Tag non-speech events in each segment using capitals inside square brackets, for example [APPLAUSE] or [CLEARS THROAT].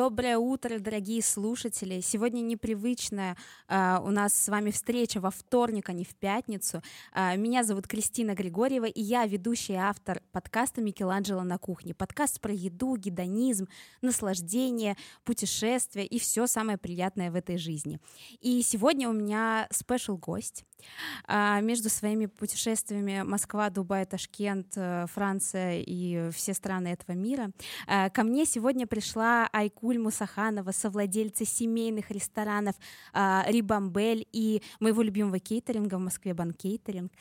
Доброе утро, дорогие слушатели. Сегодня непривычная э, у нас с вами встреча во вторник, а не в пятницу. Э, меня зовут Кристина Григорьева, и я ведущий автор подкаста «Микеланджело на кухне». Подкаст про еду, гедонизм, наслаждение, путешествия и все самое приятное в этой жизни. И сегодня у меня спешл гость. А между своими путешествиями Москва, Дубай, Ташкент, э, Франция и все страны этого мира э, ко мне сегодня пришла Айкуль Мусаханова, совладельца семейных ресторанов а, Рибамбель и моего любимого кейтеринга в Москве Банкейтеринг.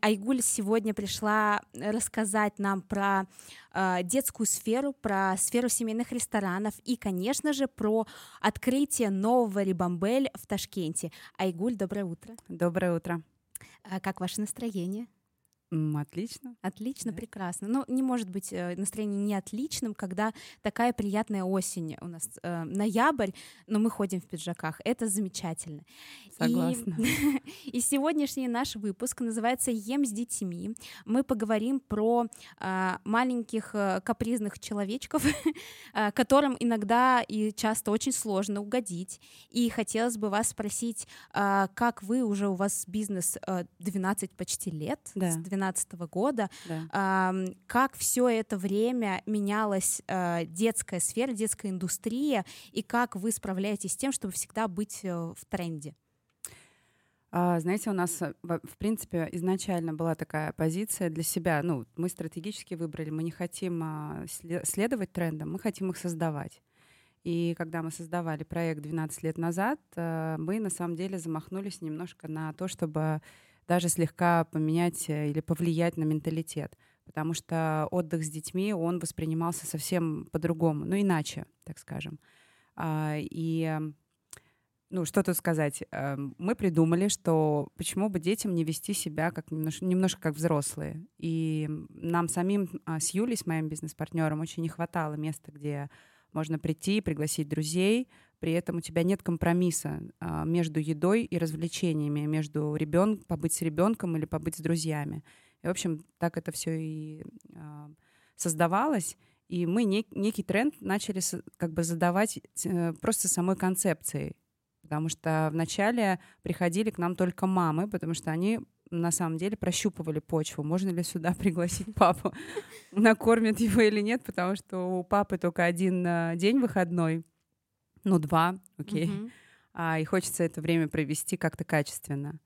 Айгуль сегодня пришла рассказать нам про а, детскую сферу, про сферу семейных ресторанов и, конечно же, про открытие нового Рибамбель в Ташкенте. Айгуль, доброе утро. Доброе утро. А как ваше настроение? Отлично. Отлично, да. прекрасно. Но не может быть э, настроение не отличным, когда такая приятная осень у нас э, ноябрь, но мы ходим в пиджаках. Это замечательно. Согласна. И, [LAUGHS] и сегодняшний наш выпуск называется «Ем с детьми». Мы поговорим про э, маленьких э, капризных человечков, [LAUGHS] э, которым иногда и часто очень сложно угодить. И хотелось бы вас спросить, э, как вы уже у вас бизнес э, 12 почти лет, да. 2012 года, да. э, как все это время менялась э, детская сфера, детская индустрия, и как вы справляетесь с тем, чтобы всегда быть э, в тренде? А, знаете, у нас, э, в принципе, изначально была такая позиция для себя. Ну, мы стратегически выбрали, мы не хотим а, следовать трендам, мы хотим их создавать. И когда мы создавали проект 12 лет назад, э, мы на самом деле замахнулись немножко на то, чтобы даже слегка поменять э, или повлиять на менталитет. Потому что отдых с детьми, он воспринимался совсем по-другому, ну иначе, так скажем. А, и ну, что тут сказать? Эм, мы придумали, что почему бы детям не вести себя как немножко, немножко как взрослые. И нам самим а, с Юлей, с моим бизнес-партнером, очень не хватало места, где можно прийти, пригласить друзей, при этом у тебя нет компромисса а, между едой и развлечениями, между ребенком, побыть с ребенком или побыть с друзьями. И, в общем, так это все и а, создавалось. И мы нек, некий тренд начали как бы задавать э, просто самой концепцией. Потому что вначале приходили к нам только мамы, потому что они на самом деле прощупывали почву, можно ли сюда [LAUGHS] пригласить папу, накормят его или нет, потому что у папы только один э, день выходной, ну, два, окей. Okay. А, и хочется это время провести как-то качественно.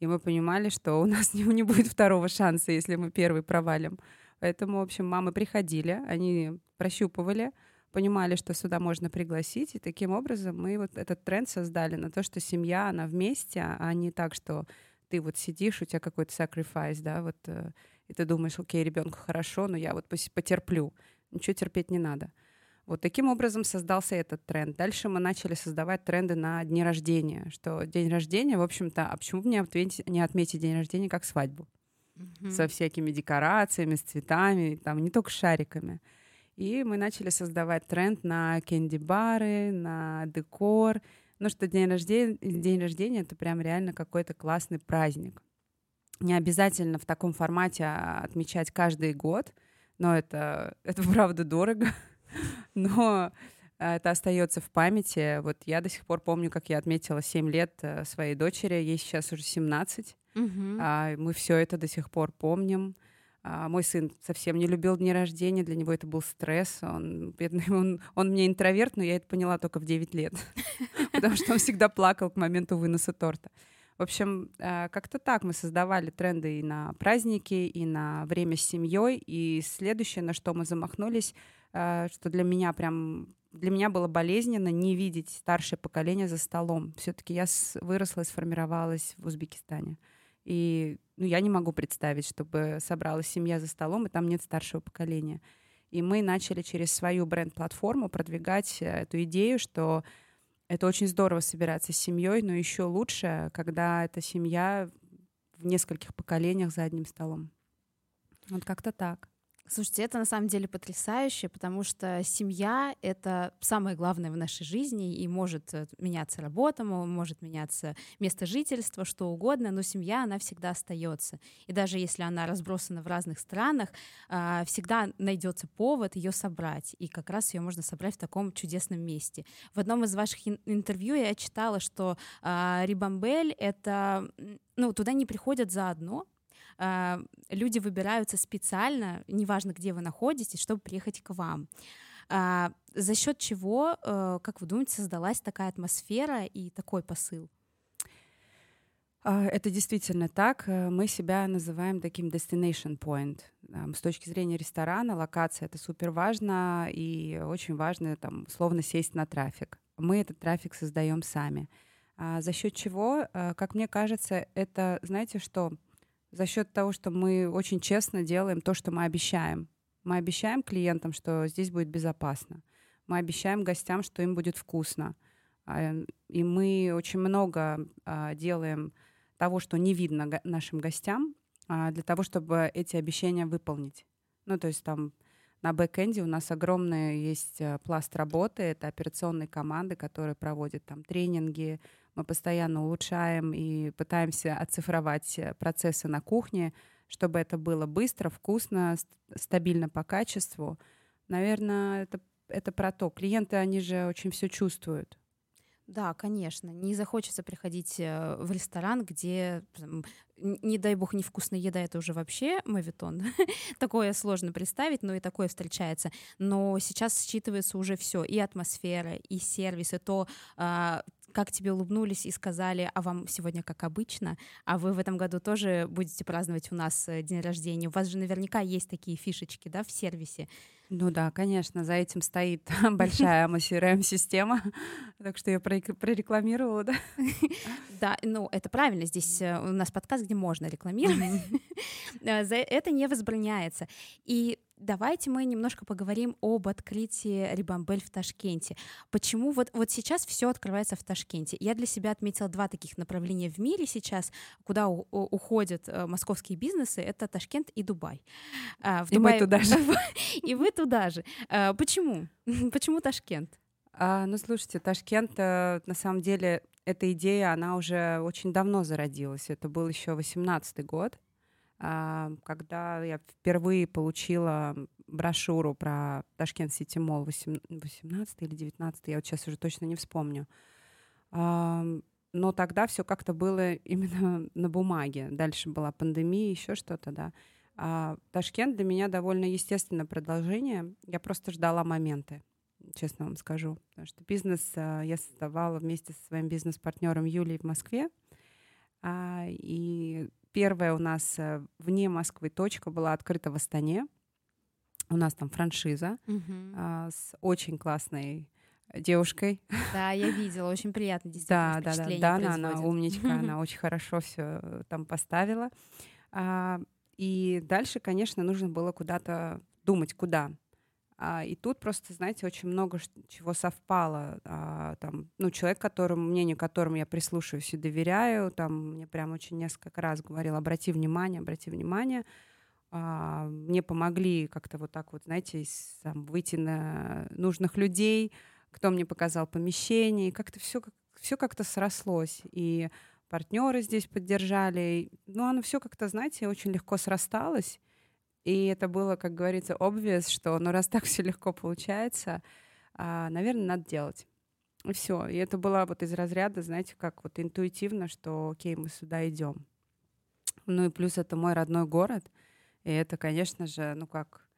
И мы понимали, что у нас [LAUGHS] не, не будет второго шанса, если мы первый провалим. Поэтому, в общем, мамы приходили, они прощупывали, понимали, что сюда можно пригласить, и таким образом мы вот этот тренд создали на то, что семья, она вместе, а не так, что ты вот сидишь, у тебя какой-то sacrifice, да, вот, э, и ты думаешь, окей, ребенку хорошо, но я вот потерплю. Ничего терпеть не надо. Вот таким образом создался этот тренд. Дальше мы начали создавать тренды на дни рождения, что день рождения, в общем-то, а почему бы не отметить, не отметить день рождения как свадьбу? Mm-hmm. Со всякими декорациями, с цветами, там, не только шариками. И мы начали создавать тренд на кенди-бары, на декор. Ну, что день рождения, день рождения — это прям реально какой-то классный праздник. Не обязательно в таком формате а, отмечать каждый год, но это, [LAUGHS] это правда дорого. [LAUGHS] но э, это остается в памяти. Вот я до сих пор помню, как я отметила 7 лет э, своей дочери, ей сейчас уже 17. Угу. А, мы все это до сих пор помним. А, мой сын совсем не любил дни рождения, для него это был стресс. Он, бедный, [LAUGHS] он, он мне интроверт, но я это поняла только в 9 лет, [LAUGHS] потому что он всегда плакал к моменту выноса торта. В общем, э, как-то так мы создавали тренды и на праздники, и на время с семьей. И следующее, на что мы замахнулись, Э, что для меня прям для меня было болезненно не видеть старшее поколение за столом. Все-таки я выросла и сформировалась в Узбекистане. И ну, я не могу представить, чтобы собралась семья за столом, и там нет старшего поколения. И мы начали через свою бренд-платформу продвигать э, эту идею, что это очень здорово собираться с семьей, но еще лучше, когда эта семья в нескольких поколениях за одним столом. Вот как-то так. Слушайте, это на самом деле потрясающе, потому что семья — это самое главное в нашей жизни, и может э, меняться работа, может меняться место жительства, что угодно, но семья, она всегда остается. И даже если она разбросана в разных странах, а, всегда найдется повод ее собрать, и как раз ее можно собрать в таком чудесном месте. В одном из ваших интервью я читала, что а, Рибамбель — это ну, туда не приходят заодно, а, люди выбираются специально, неважно, где вы находитесь, чтобы приехать к вам. А, за счет чего, э, как вы думаете, создалась такая атмосфера и такой посыл? А, это действительно так. Э, мы себя называем таким destination point. С точки зрения ресторана, локация — это супер важно, и очень важно, там, условно, сесть на трафик. Мы этот трафик создаем сами. За счет чего, э, как мне кажется, это, знаете что, за счет того, что мы очень честно делаем то, что мы обещаем. Мы обещаем клиентам, что здесь будет безопасно. Мы обещаем гостям, что им будет вкусно. А, и мы очень много а, делаем того, что не видно нашим гостям, а, для того, чтобы эти обещания выполнить. Ну, то есть там на бэкэнде у нас огромный есть пласт работы. Это операционные команды, которые проводят там тренинги, мы постоянно улучшаем и пытаемся оцифровать э, процессы на кухне, чтобы это было быстро, вкусно, стабильно по качеству. Наверное, это, это про то. Клиенты, они же очень все чувствуют. Да, конечно. Не захочется приходить э, в ресторан, где, не дай бог, невкусная еда, это уже вообще мавитон. [LAUGHS] такое сложно представить, но и такое встречается. Но сейчас считывается уже все, и атмосфера, и сервис, и то, а, как тебе улыбнулись и сказали, а вам сегодня как обычно, а вы в этом году тоже будете праздновать у нас э, день рождения. У вас же наверняка есть такие фишечки, да, в сервисе. Ну да, конечно, за этим стоит [LAUGHS] большая CRM-система, так что я прорекламировала, да? [LAUGHS] Да, ну это правильно, здесь э, у нас подкаст, где можно рекламировать. [LAUGHS] Э, за это не возбраняется. И давайте мы немножко поговорим об открытии Рибамбель в Ташкенте. Почему вот, вот сейчас все открывается в Ташкенте? Я для себя отметила два таких направления в мире сейчас, куда у, у, уходят э, московские бизнесы. Это Ташкент и Дубай. А, в и Дубае... мы туда же. [LAUGHS] И вы туда же. А, почему? [LAUGHS] Почему Ташкент? А, ну, слушайте, Ташкент, э, на самом деле, эта идея, она уже очень давно зародилась. Это был еще 18 год. А, когда я впервые получила брошюру про Tashkent City Mall 18 или 19, я вот сейчас уже точно не вспомню. Но тогда все как-то было именно [LAUGHS] на бумаге. Дальше была пандемия, еще что-то, да. А Ташкент для меня довольно естественное продолжение. Я просто ждала моменты, честно вам скажу. Потому что бизнес а, я создавала вместе со своим бизнес-партнером Юлией в Москве. А, и Первая у нас э, вне Москвы точка была открыта в Астане. У нас там франшиза uh-huh. а, с очень классной девушкой. Да, я видела, очень приятно действительно. Да, да, да, да, она, она умничка, [LAUGHS] она очень хорошо все там поставила. А, и дальше, конечно, нужно было куда-то думать, куда. А, и тут просто, знаете, очень много чего совпало. А, там, ну, человек, которому, мнению которому я прислушиваюсь и доверяю, там мне прям очень несколько раз говорил, обрати внимание, обрати внимание. А, мне помогли как-то вот так вот, знаете, там, выйти на нужных людей, кто мне показал помещение, и как-то все все как-то срослось. И партнеры здесь поддержали. Ну, оно все как-то, знаете, очень легко срасталось. И это было, как говорится, obvious, что ну раз так [LAUGHS] все легко получается, а, наверное, надо делать. И все. И это было вот из разряда, знаете, как вот интуитивно, что окей, мы сюда идем. Ну и плюс это мой родной город. И это, конечно же, ну как,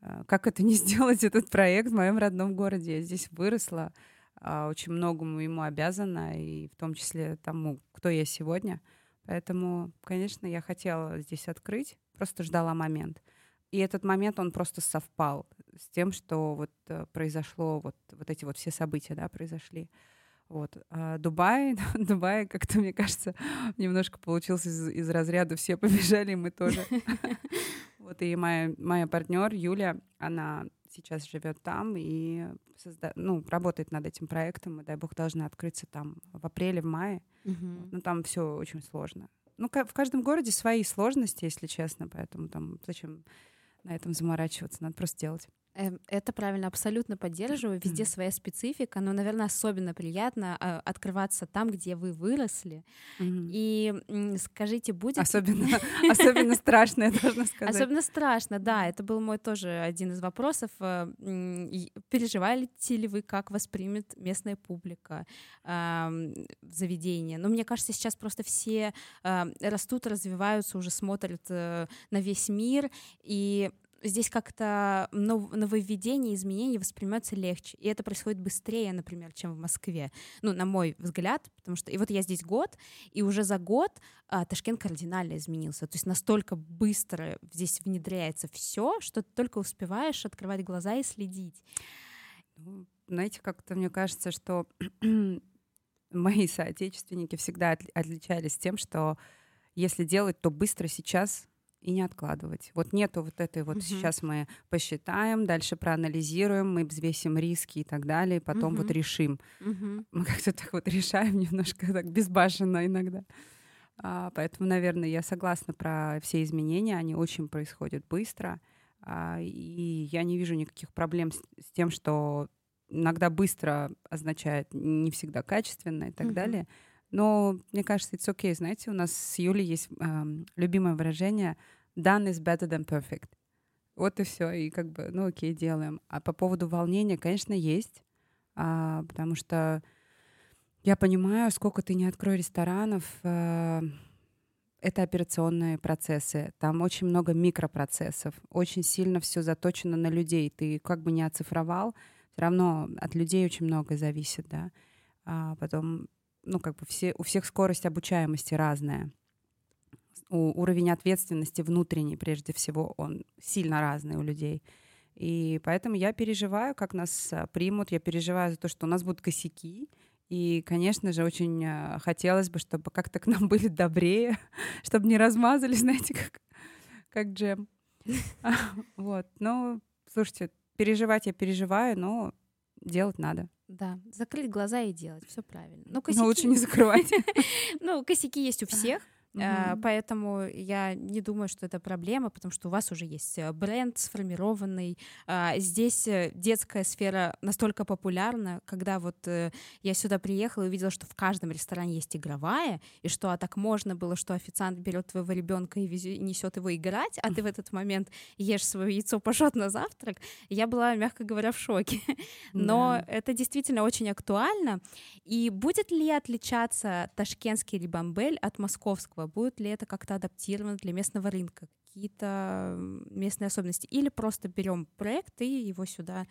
а, как это не [LAUGHS] сделать этот проект в моем родном городе? Я здесь выросла, а, очень многому ему обязана, и в том числе тому, кто я сегодня. Поэтому, конечно, я хотела здесь открыть, просто ждала момент. И этот момент, он просто совпал с тем, что вот э, произошло, вот, вот эти вот все события, да, произошли. Вот. А Дубай, [LAUGHS] Дубай как-то, мне кажется, [LAUGHS] немножко получился из, из разряда «все побежали, и мы тоже». [LAUGHS] Вот и моя, моя партнер Юля, она сейчас живет там и созда... ну, работает над этим проектом. И, дай бог, должны открыться там в апреле, в мае. Uh-huh. Но там все очень сложно. Ну, в каждом городе свои сложности, если честно, поэтому там зачем на этом заморачиваться, надо просто делать. Эм, это правильно, абсолютно поддерживаю. Везде своя специфика, но, наверное, особенно приятно а, открываться там, где вы выросли. И скажите, будет... Особенно, [LAUGHS] особенно страшно, я должна сказать. Особенно страшно, да. Это был мой тоже один из вопросов. Э, переживаете ли вы, как воспримет местная публика заведение? Но мне кажется, сейчас просто все а, растут, развиваются, уже смотрят э, на весь мир, и здесь как-то нововведение, изменения воспринимаются легче. И это происходит быстрее, например, чем в Москве. Ну, на мой взгляд, потому что... И вот я здесь год, и уже за год а, Ташкент кардинально изменился. То есть настолько быстро здесь внедряется все, что ты только успеваешь открывать глаза и следить. Ну, знаете, как-то мне кажется, что [CLEARS THROAT] мои соотечественники всегда отличались тем, что если делать, то быстро сейчас и не откладывать. Вот нету вот этой вот uh-huh. сейчас мы посчитаем, дальше проанализируем, мы взвесим риски и так далее, и потом uh-huh. вот решим. Uh-huh. Мы как-то так вот решаем [LAUGHS] немножко так безбашенно иногда. А, поэтому, наверное, я согласна про все изменения, они очень происходят быстро, а, и я не вижу никаких проблем с, с тем, что иногда быстро означает не всегда качественно и так uh-huh. далее. Но мне кажется, it's okay. Знаете, у нас с Юлей есть э, любимое выражение «done is better than perfect». Вот и все. И как бы, ну окей, делаем. А по поводу волнения, конечно, есть. А, потому что я понимаю, сколько ты не открой ресторанов, э, это операционные процессы. Там очень много микропроцессов. Очень сильно все заточено на людей. Ты как бы не оцифровал, все равно от людей очень многое зависит, да. А потом ну, как бы все, у всех скорость обучаемости разная. У, уровень ответственности внутренний, прежде всего, он сильно разный у людей. И поэтому я переживаю, как нас а, примут, я переживаю за то, что у нас будут косяки. И, конечно же, очень а, хотелось бы, чтобы как-то к нам [LAUGHS] были добрее, чтобы не размазали, [LAUGHS] знаете, как, как джем. [LAUGHS] Вот. Ну, слушайте, переживать я переживаю, но делать надо. Да, закрыть глаза и делать, все правильно. Ну, косяки... Но лучше не закрывать. Ну, косяки есть у всех. Mm-hmm. Поэтому я не думаю, что это проблема, потому что у вас уже есть э, бренд сформированный. А, здесь э, детская сфера настолько популярна, когда вот я сюда приехала и увидела, что в каждом ресторане есть игровая, и что а так можно было, что официант берет твоего ребенка и несет его играть, а ты в этот момент ешь свое яйцо пашот на завтрак. Я была, мягко говоря, в шоке. [LAUGHS] Но yeah. это действительно очень актуально. И будет ли отличаться ташкентский рибамбель от московского? Будет ли это как-то адаптировано для местного рынка, какие-то местные особенности, или просто берем проект и его сюда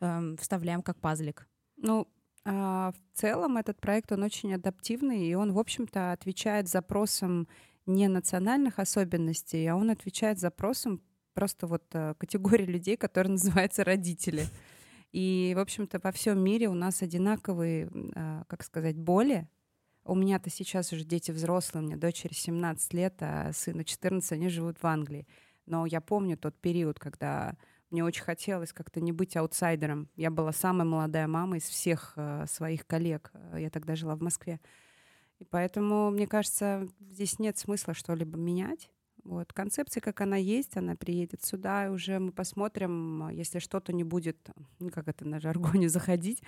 э, вставляем как пазлик? Ну, а, в целом этот проект, он очень адаптивный, и он, в общем-то, отвечает запросам не национальных особенностей, а он отвечает запросам просто вот э, категории людей, которые [LAUGHS] называются родители. И, в общем-то, во всем мире у нас одинаковые, а, как сказать, боли, у меня-то сейчас уже дети взрослые, у меня дочери 17 лет, а сыну 14, они живут в Англии. Но я помню тот период, когда мне очень хотелось как-то не быть аутсайдером. Я была самая молодая мама из всех э, своих коллег. Я тогда жила в Москве. И поэтому, мне кажется, здесь нет смысла что-либо менять. Вот. Концепция, как она есть, она приедет сюда, и уже мы посмотрим, если что-то не будет, ну, как это на жаргоне, [LAUGHS] заходить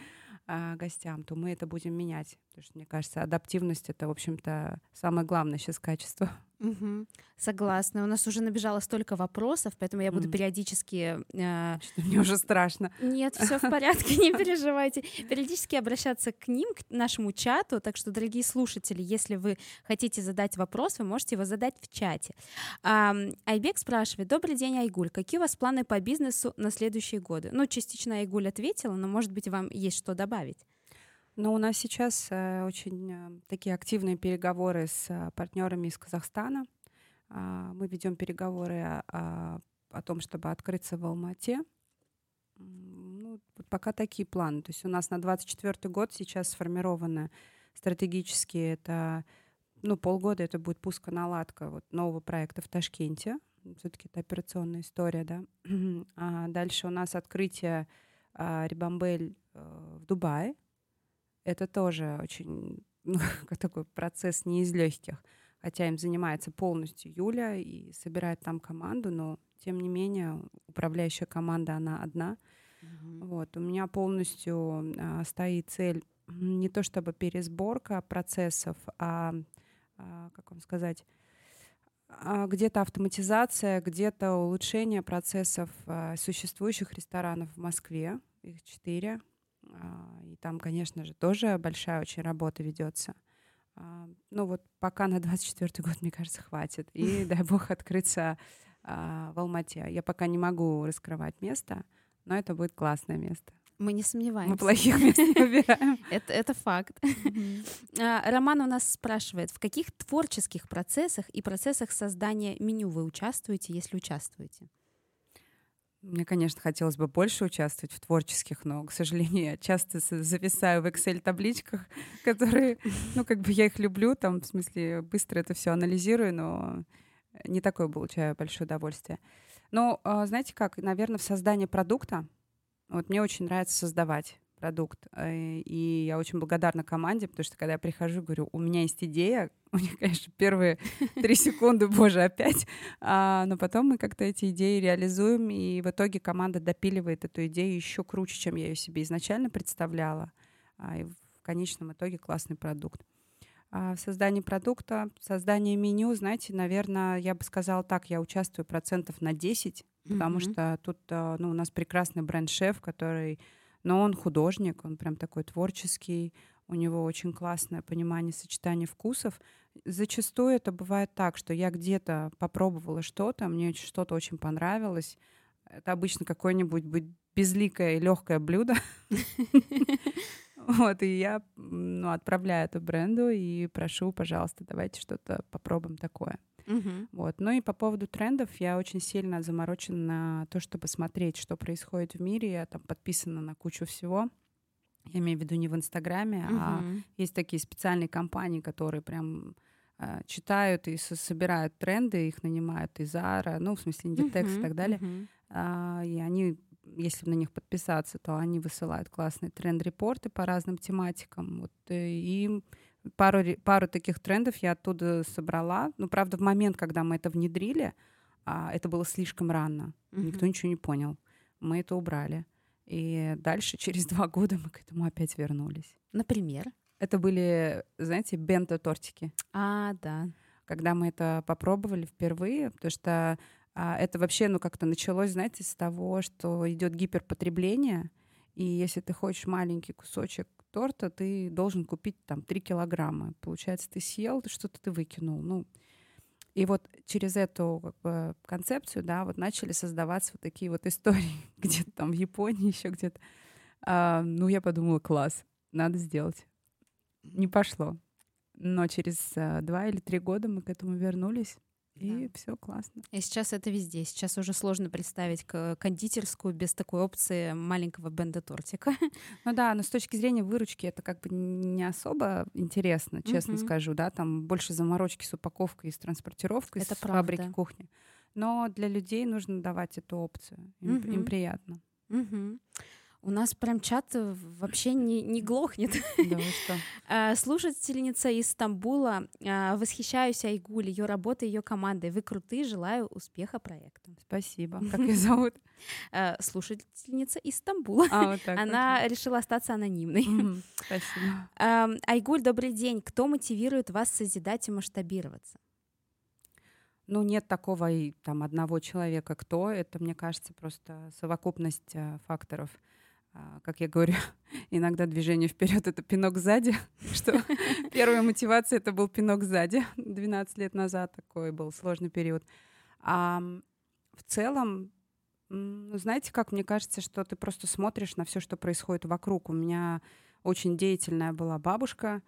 а, гостям, то мы это будем менять. Потому что, мне кажется, адаптивность — это, в общем-то, самое главное сейчас качество. Угу. Согласна. У нас уже набежало столько вопросов, поэтому я буду mm. периодически... Э... Мне уже страшно. Нет, все в [LAUGHS] порядке, не переживайте. Периодически обращаться к ним, к нашему чату. Так что, дорогие слушатели, если вы хотите задать вопрос, вы можете его задать в чате. А, Айбек спрашивает. Добрый день, Айгуль. Какие у вас планы по бизнесу на следующие годы? Ну, частично Айгуль ответила, но, может быть, вам есть что добавить? Но у нас сейчас э, очень э, такие активные переговоры с э, партнерами из Казахстана. Э, мы ведем переговоры о, о, о том, чтобы открыться в Алмате. Ну, пока такие планы. То есть у нас на 2024 год сейчас сформированы стратегически это ну, полгода это будет пуск-наладка вот нового проекта в Ташкенте. Все-таки это операционная история, да. [CLEARS THROAT] А дальше у нас открытие а, Рибамбель а, в Дубае это тоже очень ну, [LAUGHS] такой процесс не из легких. хотя им занимается полностью Юля и собирает там команду, но тем не менее управляющая команда, она одна. Mm-hmm. Вот, у меня полностью а, стоит цель не то чтобы пересборка процессов, а, а как вам сказать, а, где-то автоматизация, где-то улучшение процессов а, существующих ресторанов в Москве, их четыре. А, и там, конечно же, тоже большая очень работа ведется. А, ну вот пока на 24 год, мне кажется, хватит. И дай бог открыться а, в Алмате. Я пока не могу раскрывать место, но это будет классное место. Мы не сомневаемся. Мы плохих мест не выбираем. [LAUGHS] это, это факт. [LAUGHS] Роман у нас спрашивает, в каких творческих процессах и процессах создания меню вы участвуете, если участвуете? Мне, конечно, хотелось бы больше участвовать в творческих, но, к сожалению, я часто зависаю в Excel-табличках, [LAUGHS] которые, ну, как бы я их люблю, там, в смысле, быстро это все анализирую, но не такое получаю большое удовольствие. Но, а, знаете как, наверное, в создании продукта, вот мне очень нравится создавать продукт. Э, и я очень благодарна команде, потому что когда я прихожу, говорю, у меня есть идея, [LAUGHS] у них, конечно, первые [LAUGHS] три секунды, боже, опять, а, но потом мы как-то эти идеи реализуем, и в итоге команда допиливает эту идею еще круче, чем я ее себе изначально представляла, а, и в конечном итоге классный продукт. А в создании продукта, в создании меню, знаете, наверное, я бы сказала так, я участвую процентов на 10, потому mm-hmm. что тут э, ну, у нас прекрасный бренд-шеф, который но он художник, он прям такой творческий, у него очень классное понимание сочетания вкусов. Зачастую это бывает так, что я где-то попробовала что-то, мне что-то очень понравилось. Это обычно какое-нибудь безликое и легкое блюдо. Вот, и я ну, отправляю это бренду и прошу, пожалуйста, давайте что-то попробуем такое. Угу. Вот. Ну и по поводу трендов я очень сильно заморочена на то, чтобы смотреть, что происходит в мире. Я там подписана на кучу всего. Я имею в виду не в Инстаграме, угу. а есть такие специальные компании, которые прям э, читают и собирают тренды, их нанимают из Зара, ну, в смысле, Inditex uh-huh, и так далее. Uh-huh. А, и они, если на них подписаться, то они высылают классные тренд-репорты по разным тематикам. Вот, э, и пару, пару таких трендов я оттуда собрала. Ну, правда, в момент, когда мы это внедрили, а, это было слишком рано. Uh-huh. Никто ничего не понял. Мы это убрали. И дальше, [LAUGHS] через два года, мы к этому опять вернулись. Например? Это были, знаете, бенто-тортики. А, да. Когда мы это попробовали впервые, потому что а, это вообще, ну, как-то началось, знаете, с того, что идет гиперпотребление, и если ты хочешь маленький кусочек торта ты должен купить там 3 килограмма. Получается, ты съел, что-то ты выкинул. Ну, и вот через эту как бы, концепцию, да, вот начали создаваться вот такие вот истории [LAUGHS] где-то там в Японии, еще где-то. А, ну, я подумала, класс, надо сделать. Не пошло. Но через а, два или три года мы к этому вернулись. И да. все классно. И сейчас это везде. Сейчас уже сложно представить кондитерскую без такой опции маленького бенда тортика. [LAUGHS] Ну да, но с точки зрения выручки это как бы не особо интересно, честно угу. скажу, да, там больше заморочки с упаковкой и с транспортировкой это с правда. фабрики кухни. Но для людей нужно давать эту опцию. Им, угу. им приятно. Угу. У нас прям чат э, вообще не, не глохнет. Да, что? [LAUGHS] А, слушательница из Стамбула. А, восхищаюсь Айгуль, ее работой, ее командой. Вы крутые, желаю успеха проекту. Спасибо. [LAUGHS] Как ее зовут? А, слушательница из Стамбула. А, вот так, Она окей. решила остаться анонимной. Угу, [LAUGHS] спасибо. Айгуль, добрый день. Кто мотивирует вас созидать и масштабироваться? Ну, нет такого и там одного человека, кто. Это, мне кажется, просто совокупность э, факторов. А, как я говорю, [LAUGHS] иногда движение вперед это пинок сзади, [LAUGHS] что [LAUGHS] первая мотивация это был пинок сзади 12 лет назад, такой был сложный период. А в целом, ну, знаете, как мне кажется, что ты просто смотришь на все, что происходит вокруг. У меня очень деятельная была бабушка,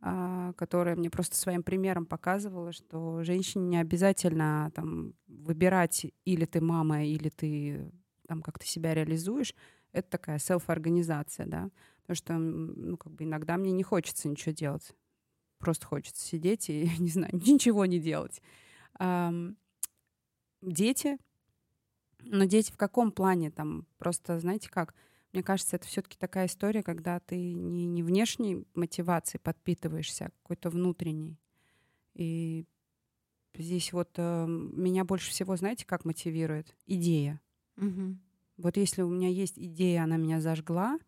а, которая мне просто своим примером показывала, что женщине не обязательно там выбирать или ты мама, или ты там как-то себя реализуешь это такая селф-организация, да, потому что, ну, как бы иногда мне не хочется ничего делать, просто хочется сидеть и, [LAUGHS] не знаю, ничего не делать. Дети, но дети в каком плане там? Просто, знаете как, мне кажется, это все-таки такая история, когда ты не, не внешней мотивацией подпитываешься, а какой-то внутренней. И здесь вот э, меня больше всего, знаете, как мотивирует? Идея. Мгм. Вот если у меня есть идея, она меня зажгла,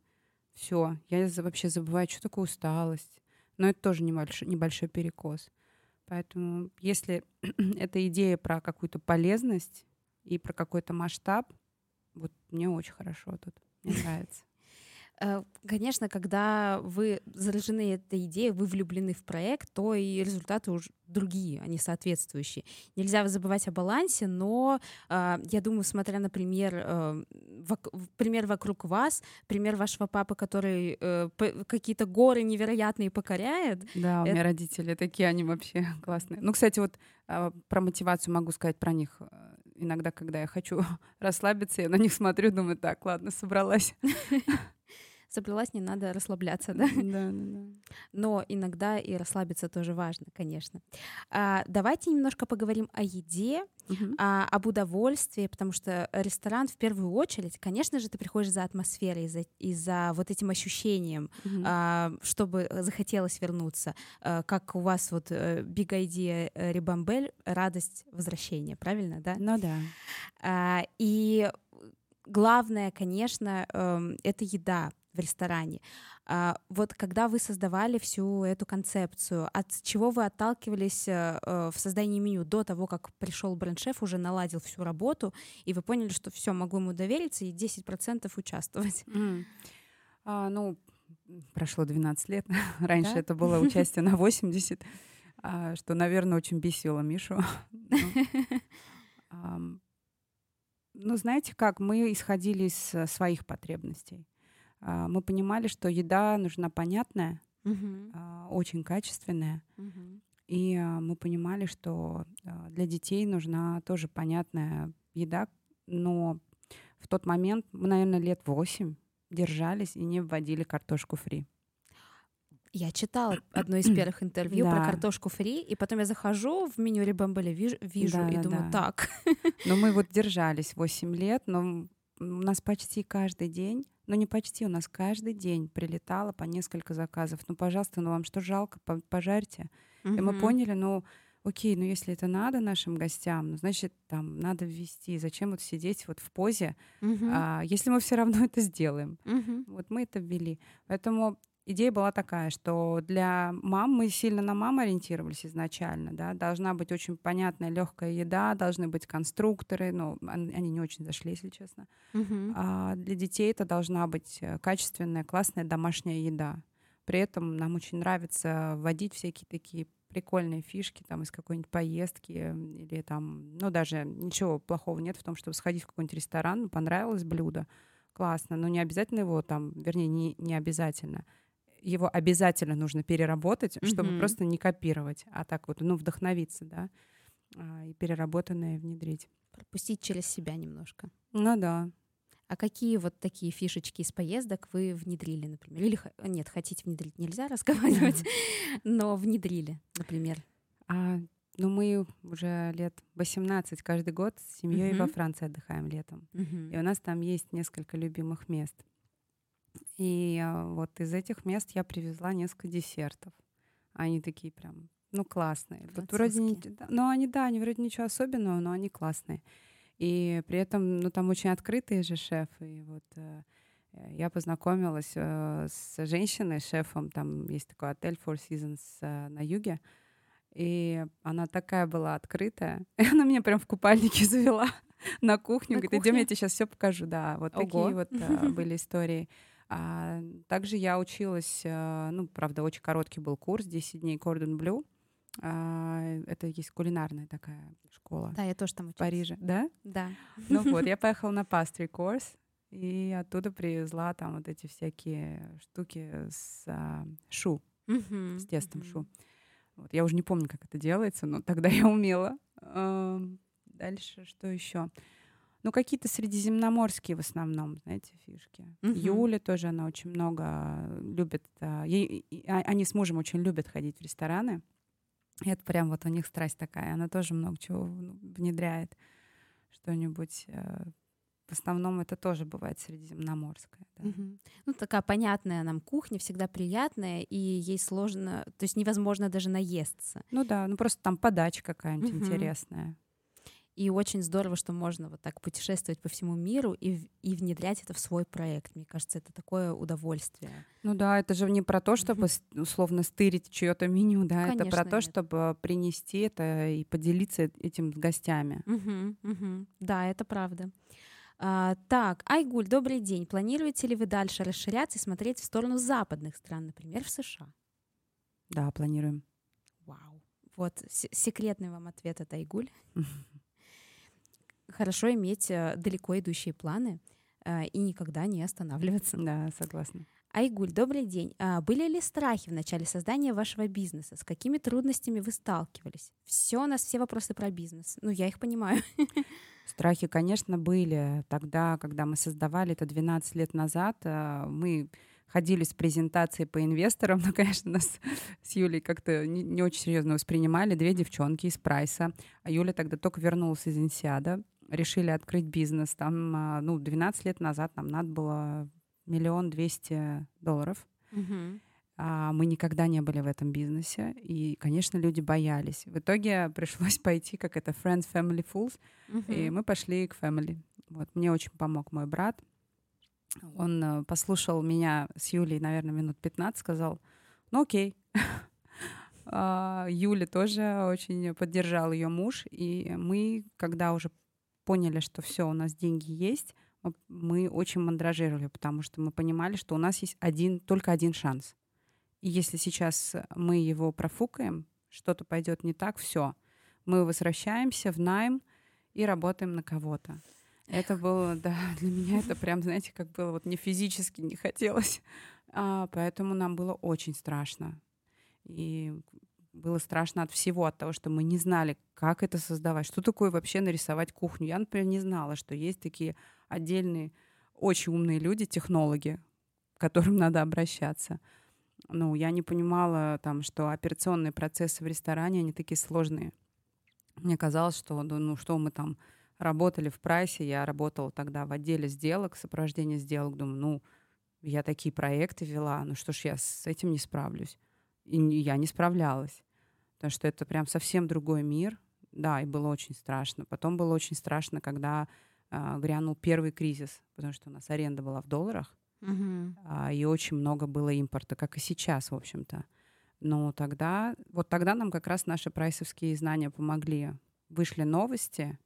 все, я вообще забываю, что такое усталость. Но это тоже небольшой, небольшой перекос. Поэтому если [CLEARS THROAT] эта идея про какую-то полезность и про какой-то масштаб, вот мне очень хорошо тут. Мне нравится. Э, Конечно, когда вы заражены этой идеей, вы влюблены в проект, то и результаты уже другие, они соответствующие. Нельзя забывать о балансе, но э, я думаю, смотря на пример, э, вок- пример вокруг вас, пример вашего папы, который э, какие-то горы невероятные покоряет, Да, у Это- меня родители такие, они вообще [LAUGHS] классные. Ну, кстати, вот а, про мотивацию могу сказать про них. Иногда, когда я хочу [LAUGHS] расслабиться, я на них смотрю, думаю, так, ладно, собралась. [LAUGHS] собралась, не надо расслабляться, да? Да, да, да. Но иногда и расслабиться тоже важно, конечно. А, давайте немножко поговорим о еде, Мгм. а, об удовольствии, потому что ресторан в первую очередь, конечно же, ты приходишь за атмосферой, за, и за вот этим ощущением, Мгм. а, чтобы захотелось вернуться. А, как у вас вот э, Big Idea э, Рибамбель, радость возвращения, правильно, да? Ну да. А, и главное, конечно, эм, это еда в ресторане. А, Вот когда вы создавали всю эту концепцию, от чего вы отталкивались э, э, в создании меню до того, как пришел бренд-шеф, уже наладил всю работу, и вы поняли, что все, могу ему довериться и 10% участвовать? [LAUGHS] М. А, ну, прошло 12 лет. [LAUGHS] Раньше Да? это было [LAUGHS] участие на 80, а, что, наверное, очень бесило Мишу. Ну, Ну, знаете как, мы исходили из э, своих потребностей. А, Мы понимали, что еда нужна понятная, а, очень качественная. мгм. И а, мы понимали, что для детей нужна тоже понятная еда, но в тот момент мы, наверное, лет восемь держались и не вводили картошку фри. Я читала [CLEARS THROAT] одно из первых интервью про Да. картошку фри, и потом я захожу в меню Рибамбеля, вижу, вижу и Да-да-да. думаю, так, Но мы [LAUGHS] вот держались 8 лет, но у нас почти каждый день, ну не почти, у нас каждый день прилетало по несколько заказов. Ну, пожалуйста, ну вам что жалко, по- пожарьте. И мы поняли, ну, окей, ну если это надо нашим гостям, ну, значит, там надо ввести. Зачем вот сидеть вот в позе, Мгм. а, если мы все равно это сделаем? Мгм. Вот мы это ввели. Поэтому идея была такая, что для мам мы сильно на мам ориентировались изначально, да, должна быть очень понятная легкая еда, должны быть конструкторы, ну, он- они не очень зашли, если честно. Мгм. А для детей это должна быть э, качественная, классная домашняя еда. При этом нам очень нравится вводить всякие такие прикольные фишки там из какой-нибудь поездки или там, ну даже ничего плохого нет в том, чтобы сходить в какой-нибудь ресторан, ну, понравилось блюдо, классно, но не обязательно его там, вернее, не, не обязательно. Его обязательно нужно переработать, чтобы Мгм. просто не копировать, а так вот, ну, вдохновиться, да, а, и переработанное внедрить. Пропустить через себя немножко. Ну да. А какие вот такие фишечки из поездок вы внедрили, например? Или нет, хотите внедрить нельзя разговаривать, [LAUGHS] но внедрили, например. А, ну, мы уже лет 18 каждый год с семьей во Мгм. Франции отдыхаем летом. Мгм. И у нас там есть несколько любимых мест. И а, вот из этих мест я привезла несколько десертов. Они такие прям, ну, классные. Вот вроде не, ну, они, да, они вроде ничего особенного, но они классные. И при этом, ну, там очень открытые же шефы. И вот э, э, я познакомилась э, с женщиной, шефом. Там есть такой отель Four Seasons э, на юге. И она такая была открытая. И [LAUGHS] она меня прям в купальнике [LAUGHS] завела на кухню. На Говорит, идем, я тебе сейчас все покажу. Да, вот Ого. такие вот э, [LAUGHS] были истории. А, также я училась, э, ну, правда, очень короткий был курс, 10 дней Кордон Блю. Это есть кулинарная такая школа Да, я тоже там в училась. Париже. Да? Да. Ну вот, [LAUGHS] я поехала на pastry course, и оттуда привезла там вот эти всякие штуки с а, шу, Мгм. с тестом Мгм. шу. Вот, я уже не помню, как это делается, но тогда [LAUGHS] я умела. Ам, Дальше что еще? Ну, какие-то средиземноморские в основном, знаете, фишки. Мгм. Юля тоже, она очень много любит. а, ей- и- а- они с мужем очень любят ходить в рестораны. И это прям вот у них страсть такая. Она тоже много чего внедряет. Что-нибудь э, в основном это тоже бывает средиземноморская. Да. Угу. Ну, такая понятная нам кухня, всегда приятная, и ей сложно, то есть невозможно даже наесться. Ну да, ну просто там подача какая-нибудь угу. интересная. И очень здорово, что можно вот так путешествовать по всему миру и, и внедрять это в свой проект. Мне кажется, это такое удовольствие. Ну да, это же не про то, чтобы mm-hmm. условно стырить чье-то меню, да, Конечно, это про то, нет. чтобы принести это и поделиться этим с гостями. Mm-hmm, mm-hmm. Да, это правда. А, так, Айгуль, добрый день. Планируете ли вы дальше расширяться и смотреть в сторону западных стран, например, в США? Да, планируем. Вау. Вот секретный вам ответ от Айгуль. [LAUGHS] хорошо иметь э, далеко идущие планы э, и никогда не останавливаться. Да, согласна. Айгуль, добрый день. А были ли страхи в начале создания вашего бизнеса? С какими трудностями вы сталкивались? Все у нас все вопросы про бизнес. Ну, я их понимаю. [LAUGHS] Страхи, конечно, были. Тогда, когда мы создавали это 12 лет назад, э, мы ходили с презентацией по инвесторам, но, конечно, нас [LAUGHS] с Юлей как-то не, не очень серьезно воспринимали. Две девчонки из Прайса. А Юля тогда только вернулась из Инсиада решили открыть бизнес. Там, а, ну, 12 лет назад нам надо было миллион двести долларов. Uh-huh. А мы никогда не были в этом бизнесе. И, конечно, люди боялись. В итоге пришлось [LAUGHS] пойти, как это, Friends, Family, Fools. Uh-huh. И мы пошли к Family. Вот, мне очень помог мой брат. Он э, послушал меня с Юлей, наверное, минут 15, сказал, ну окей. [LAUGHS] А, Юля тоже очень поддержал ее муж. И мы, когда уже поняли, что все, у нас деньги есть, мы очень мандражировали, потому что мы понимали, что у нас есть один, только один шанс. И если сейчас мы его профукаем, что-то пойдет не так, все. Мы возвращаемся в найм и работаем на кого-то. Это было, да, [LAUGHS] для меня это прям, знаете, как было вот не физически не хотелось. А, поэтому нам было очень страшно. И было страшно от всего, от того, что мы не знали, как это создавать, что такое вообще нарисовать кухню. Я, например, не знала, что есть такие отдельные, очень умные люди, технологи, к которым надо обращаться. Ну, я не понимала, там, что операционные процессы в ресторане, они такие сложные. Мне казалось, что, ну, что мы там работали в прайсе, я работала тогда в отделе сделок, сопровождение сделок, думаю, ну, я такие проекты вела, ну что ж, я с этим не справлюсь. И я не справлялась потому что это прям совсем другой мир. Да, и было очень страшно. Потом было очень страшно, когда э, грянул первый кризис, потому что у нас аренда была в долларах, uh-huh. э, и очень много было импорта, как и сейчас, в общем-то. Но тогда, вот тогда нам как раз наши прайсовские знания помогли. Вышли новости,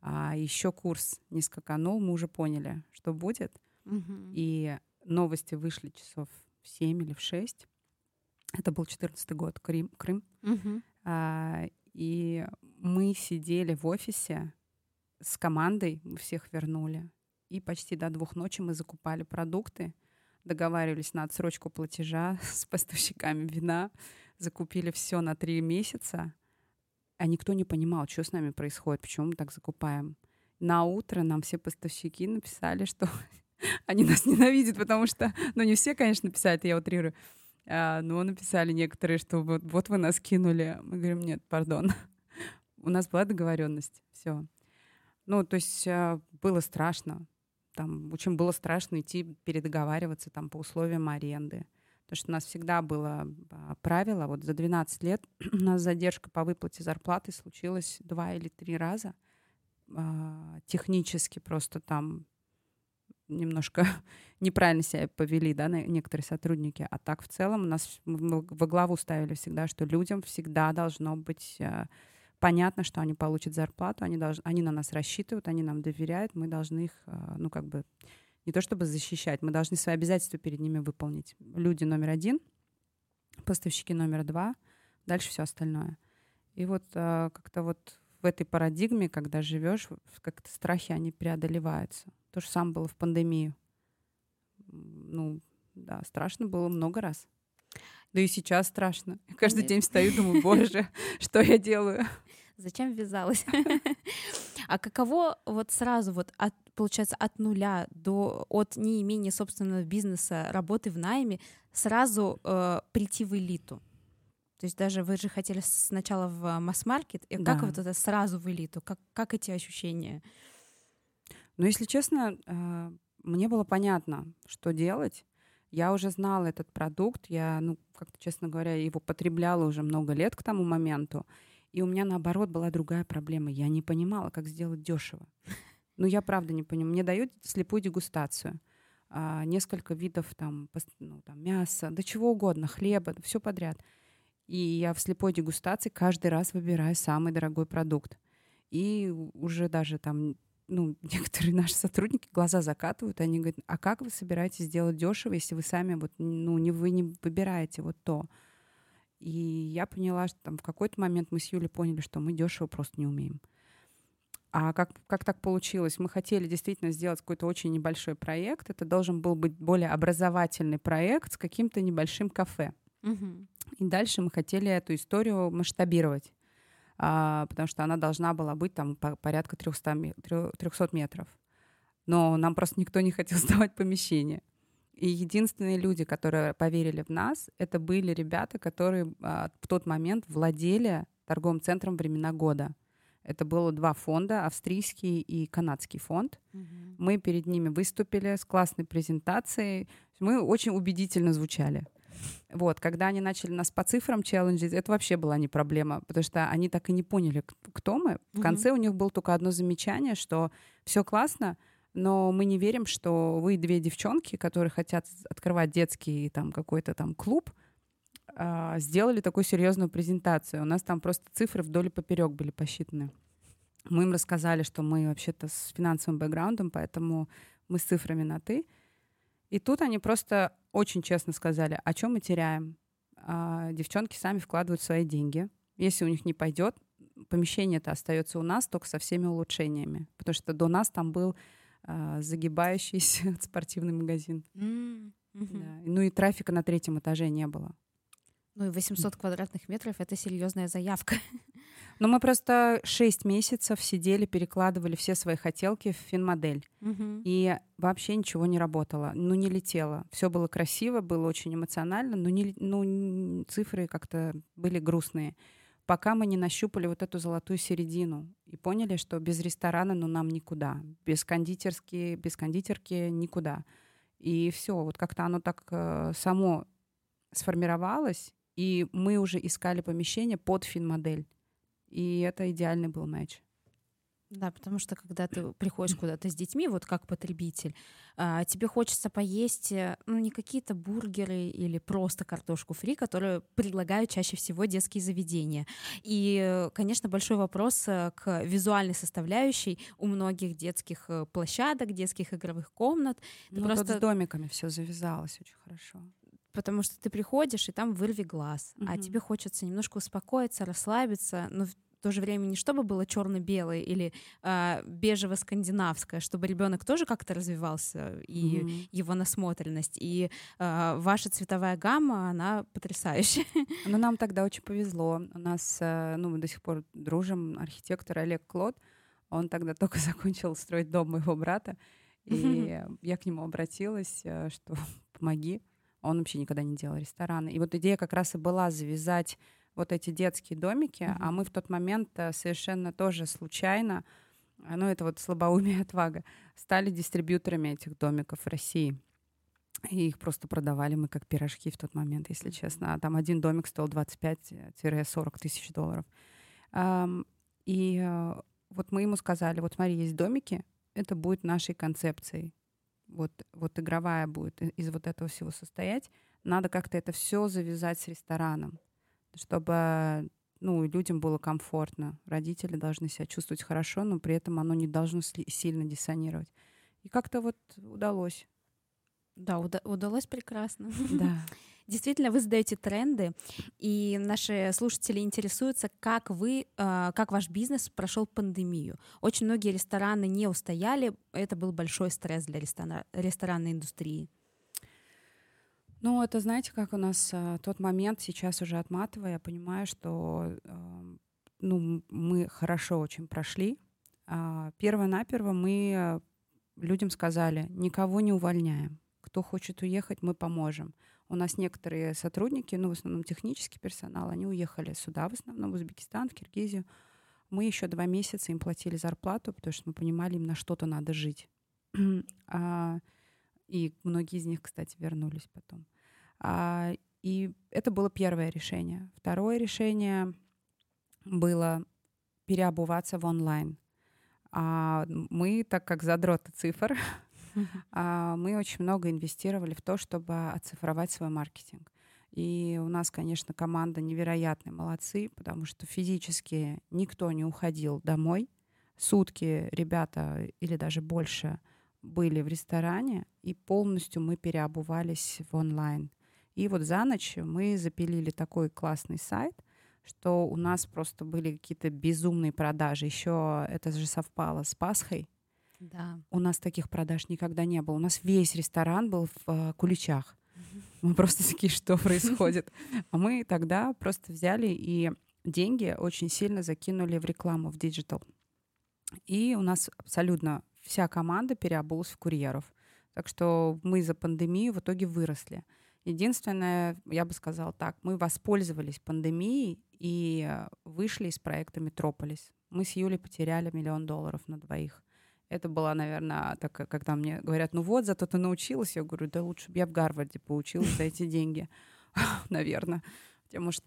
а еще курс не скаканул, мы уже поняли, что будет. Uh-huh. И новости вышли часов в 7 или в 6. Это был 14 год, Крым. Крым. Угу. А, и мы сидели в офисе с командой, мы всех вернули. И почти до двух ночи мы закупали продукты, договаривались на отсрочку платежа [LAUGHS] с поставщиками вина, закупили все на три месяца. А никто не понимал, что с нами происходит, почему мы так закупаем. На утро нам все поставщики написали, что [LAUGHS] они нас ненавидят, потому что, ну не все, конечно, писали, я утрирую, а, но написали некоторые, что вот, вот вы нас кинули. Мы говорим, нет, пардон. [LAUGHS] У нас была договоренность. Все. Ну, то есть а, было страшно. Там очень было страшно идти передоговариваться там по условиям аренды. Потому что у нас всегда было а, правило, вот за 12 лет [CLEARS THROAT] у нас задержка по выплате зарплаты случилась два или три раза. Технически просто там немножко [LAUGHS] неправильно себя повели, да, некоторые сотрудники. А так в целом у нас во главу ставили всегда, что людям всегда должно быть э, понятно, что они получат зарплату, они, должны, они на нас рассчитывают, они нам доверяют, мы должны их, э, ну, как бы, не то чтобы защищать, мы должны свои обязательства перед ними выполнить. Люди номер один, поставщики номер два, дальше все остальное. И вот э, как-то вот в этой парадигме, когда живешь, как-то страхи, они преодолеваются. То же самое было в пандемию. Ну, да, страшно было много раз. Да и сейчас страшно. Я каждый Нет. день встаю, думаю, боже, [LAUGHS] что я делаю? Зачем ввязалась? [LAUGHS] А каково вот сразу вот от, получается от нуля до от неимения собственного бизнеса, работы в найме, сразу э, прийти в элиту? То есть даже вы же хотели сначала в масс-маркет, и да. как вот это сразу в элиту? Как, как эти ощущения? Но, если честно, э, мне было понятно, что делать. Я уже знала этот продукт, я, ну, как-то, честно говоря, его потребляла уже много лет к тому моменту. И у меня, наоборот, была другая проблема. Я не понимала, как сделать дешево. Ну, я правда не понимаю. Мне дают слепую дегустацию. А, несколько видов там, ну, там мяса, да чего угодно, хлеба, все подряд. И я в слепой дегустации каждый раз выбираю самый дорогой продукт. И уже даже там ну, [LAUGHS] некоторые наши сотрудники глаза закатывают, они говорят, а как вы собираетесь сделать дешево, если вы сами вот, ну, не, вы не выбираете вот то? И я поняла, что там в какой-то момент мы с Юлей поняли, что мы дешево просто не умеем. А как, как так получилось? Мы хотели действительно сделать какой-то очень небольшой проект. Это должен был быть более образовательный проект с каким-то небольшим кафе. Угу. И дальше мы хотели эту историю масштабировать потому что она должна была быть там по порядка 300, 300 метров. Но нам просто никто не хотел [LAUGHS] сдавать помещение. И единственные люди, которые поверили в нас, это были ребята, которые а, в тот момент владели торговым центром «Времена года». Это было два фонда, австрийский и канадский фонд. Угу. Мы перед ними выступили с классной презентацией. Мы очень убедительно звучали. Вот, когда они начали нас по цифрам челленджить, это вообще была не проблема, потому что они так и не поняли, кто мы. В конце у них было только одно замечание, что все классно, но мы не верим, что вы две девчонки, которые хотят открывать детский там какой-то там клуб, а, сделали такую серьезную презентацию. У нас там просто цифры вдоль и поперек были посчитаны. Мы им рассказали, что мы вообще-то с финансовым бэкграундом, поэтому мы с цифрами на «ты». И тут они просто очень честно сказали, о чем мы теряем. А, девчонки сами вкладывают свои деньги. Если у них не пойдет, помещение это остается у нас только со всеми улучшениями. Потому что до нас там был а, загибающийся [LAUGHS] спортивный магазин. Mm-hmm. Да. Ну и трафика на третьем этаже не было. Ну и 800 квадратных метров — это серьезная заявка. [LAUGHS] Ну мы просто 6 месяцев сидели, перекладывали все свои хотелки в финмодель. Угу. И вообще ничего не работало, ну не летело. Все было красиво, было очень эмоционально, но не, ну, цифры как-то были грустные. Пока мы не нащупали вот эту золотую середину и поняли, что без ресторана ну нам никуда, без кондитерки, без кондитерки никуда. И все, вот как-то оно так э, само сформировалось, и мы уже искали помещение под финмодель. И это идеальный был матч. Да, потому что когда ты приходишь куда-то с детьми, вот как потребитель, а, тебе хочется поесть, э, ну, не какие-то бургеры или просто картошку фри, которые предлагают чаще всего детские заведения. И, конечно, большой вопрос э, к визуальной составляющей у многих детских э, площадок, детских игровых комнат. ну, просто... с домиками все завязалось очень хорошо потому что ты приходишь, и там вырви глаз, угу. а тебе хочется немножко успокоиться, расслабиться, но в то же время не чтобы было черно-белое или э, бежево-скандинавское, чтобы ребенок тоже как-то развивался и угу. его насмотренность. И э, ваша цветовая гамма, она потрясающая. [LAUGHS] Но нам тогда очень повезло. У нас, э, ну, мы до сих пор дружим, архитектор Олег Клод. Он тогда только [LAUGHS] закончил строить дом моего брата. И я к нему обратилась, э, что помоги. Он вообще никогда не делал рестораны. И вот идея как раз и была завязать вот эти детские домики, mm-hmm. а мы в тот момент э, совершенно тоже случайно, э, ну это вот слабоумие и отвага, стали дистрибьюторами этих домиков в России. И их просто продавали мы как пирожки в тот момент, если честно. А там один домик стоил 25-40 тысяч долларов. И э, вот мы ему сказали, вот смотри, есть домики, это будет нашей концепцией вот, вот игровая будет из вот этого всего состоять, надо как-то это все завязать с рестораном, чтобы ну, людям было комфортно. Родители должны себя чувствовать хорошо, но при этом оно не должно сильно диссонировать. И как-то вот удалось. Да, уда- удалось прекрасно. Да. [LAUGHS] Действительно, вы задаете тренды, и наши слушатели интересуются, как вы, а, как ваш бизнес прошел пандемию. Очень многие рестораны не устояли, это был большой стресс для ресторан, ресторанной индустрии. Ну, это, знаете, как у нас а, тот момент, сейчас уже отматывая, я понимаю, что а, ну, мы хорошо очень прошли. А, перво-наперво мы людям сказали, никого не увольняем. Кто хочет уехать, мы поможем. У нас некоторые сотрудники, ну, в основном технический персонал, они уехали сюда, в основном в Узбекистан, в Киргизию. мы еще два месяца им платили зарплату, потому что мы понимали, им на что-то надо жить. [CLEARS THROAT] а, и многие из них, кстати, вернулись потом. А, и это было первое решение. Второе решение было переобуваться в онлайн. А мы, так как задроты цифр, [LAUGHS] а, мы очень много инвестировали в то, чтобы оцифровать свой маркетинг. И у нас, конечно, команда невероятные, молодцы, потому что физически никто не уходил домой. Сутки ребята или даже больше были в ресторане, и полностью мы переобувались в онлайн. И вот за ночь мы запилили такой классный сайт, что у нас просто были какие-то безумные продажи. Еще это же совпало с Пасхой. Да. У нас таких продаж никогда не было. У нас весь ресторан был в э, куличах. [LAUGHS] Мы просто такие, что происходит? А мы тогда просто взяли и деньги очень сильно закинули в рекламу, в диджитал. И у нас абсолютно вся команда переобулась в курьеров. Так что мы за пандемию в итоге выросли. Единственное, я бы сказала так, мы воспользовались пандемией и вышли из проекта «Метрополис». Мы с Юлей потеряли миллион долларов на двоих. Это была, наверное, так, когда мне говорят, ну вот, зато ты научилась. Я говорю, да лучше бы я в Гарварде поучилась за эти деньги, [LAUGHS] наверное. Хотя, может,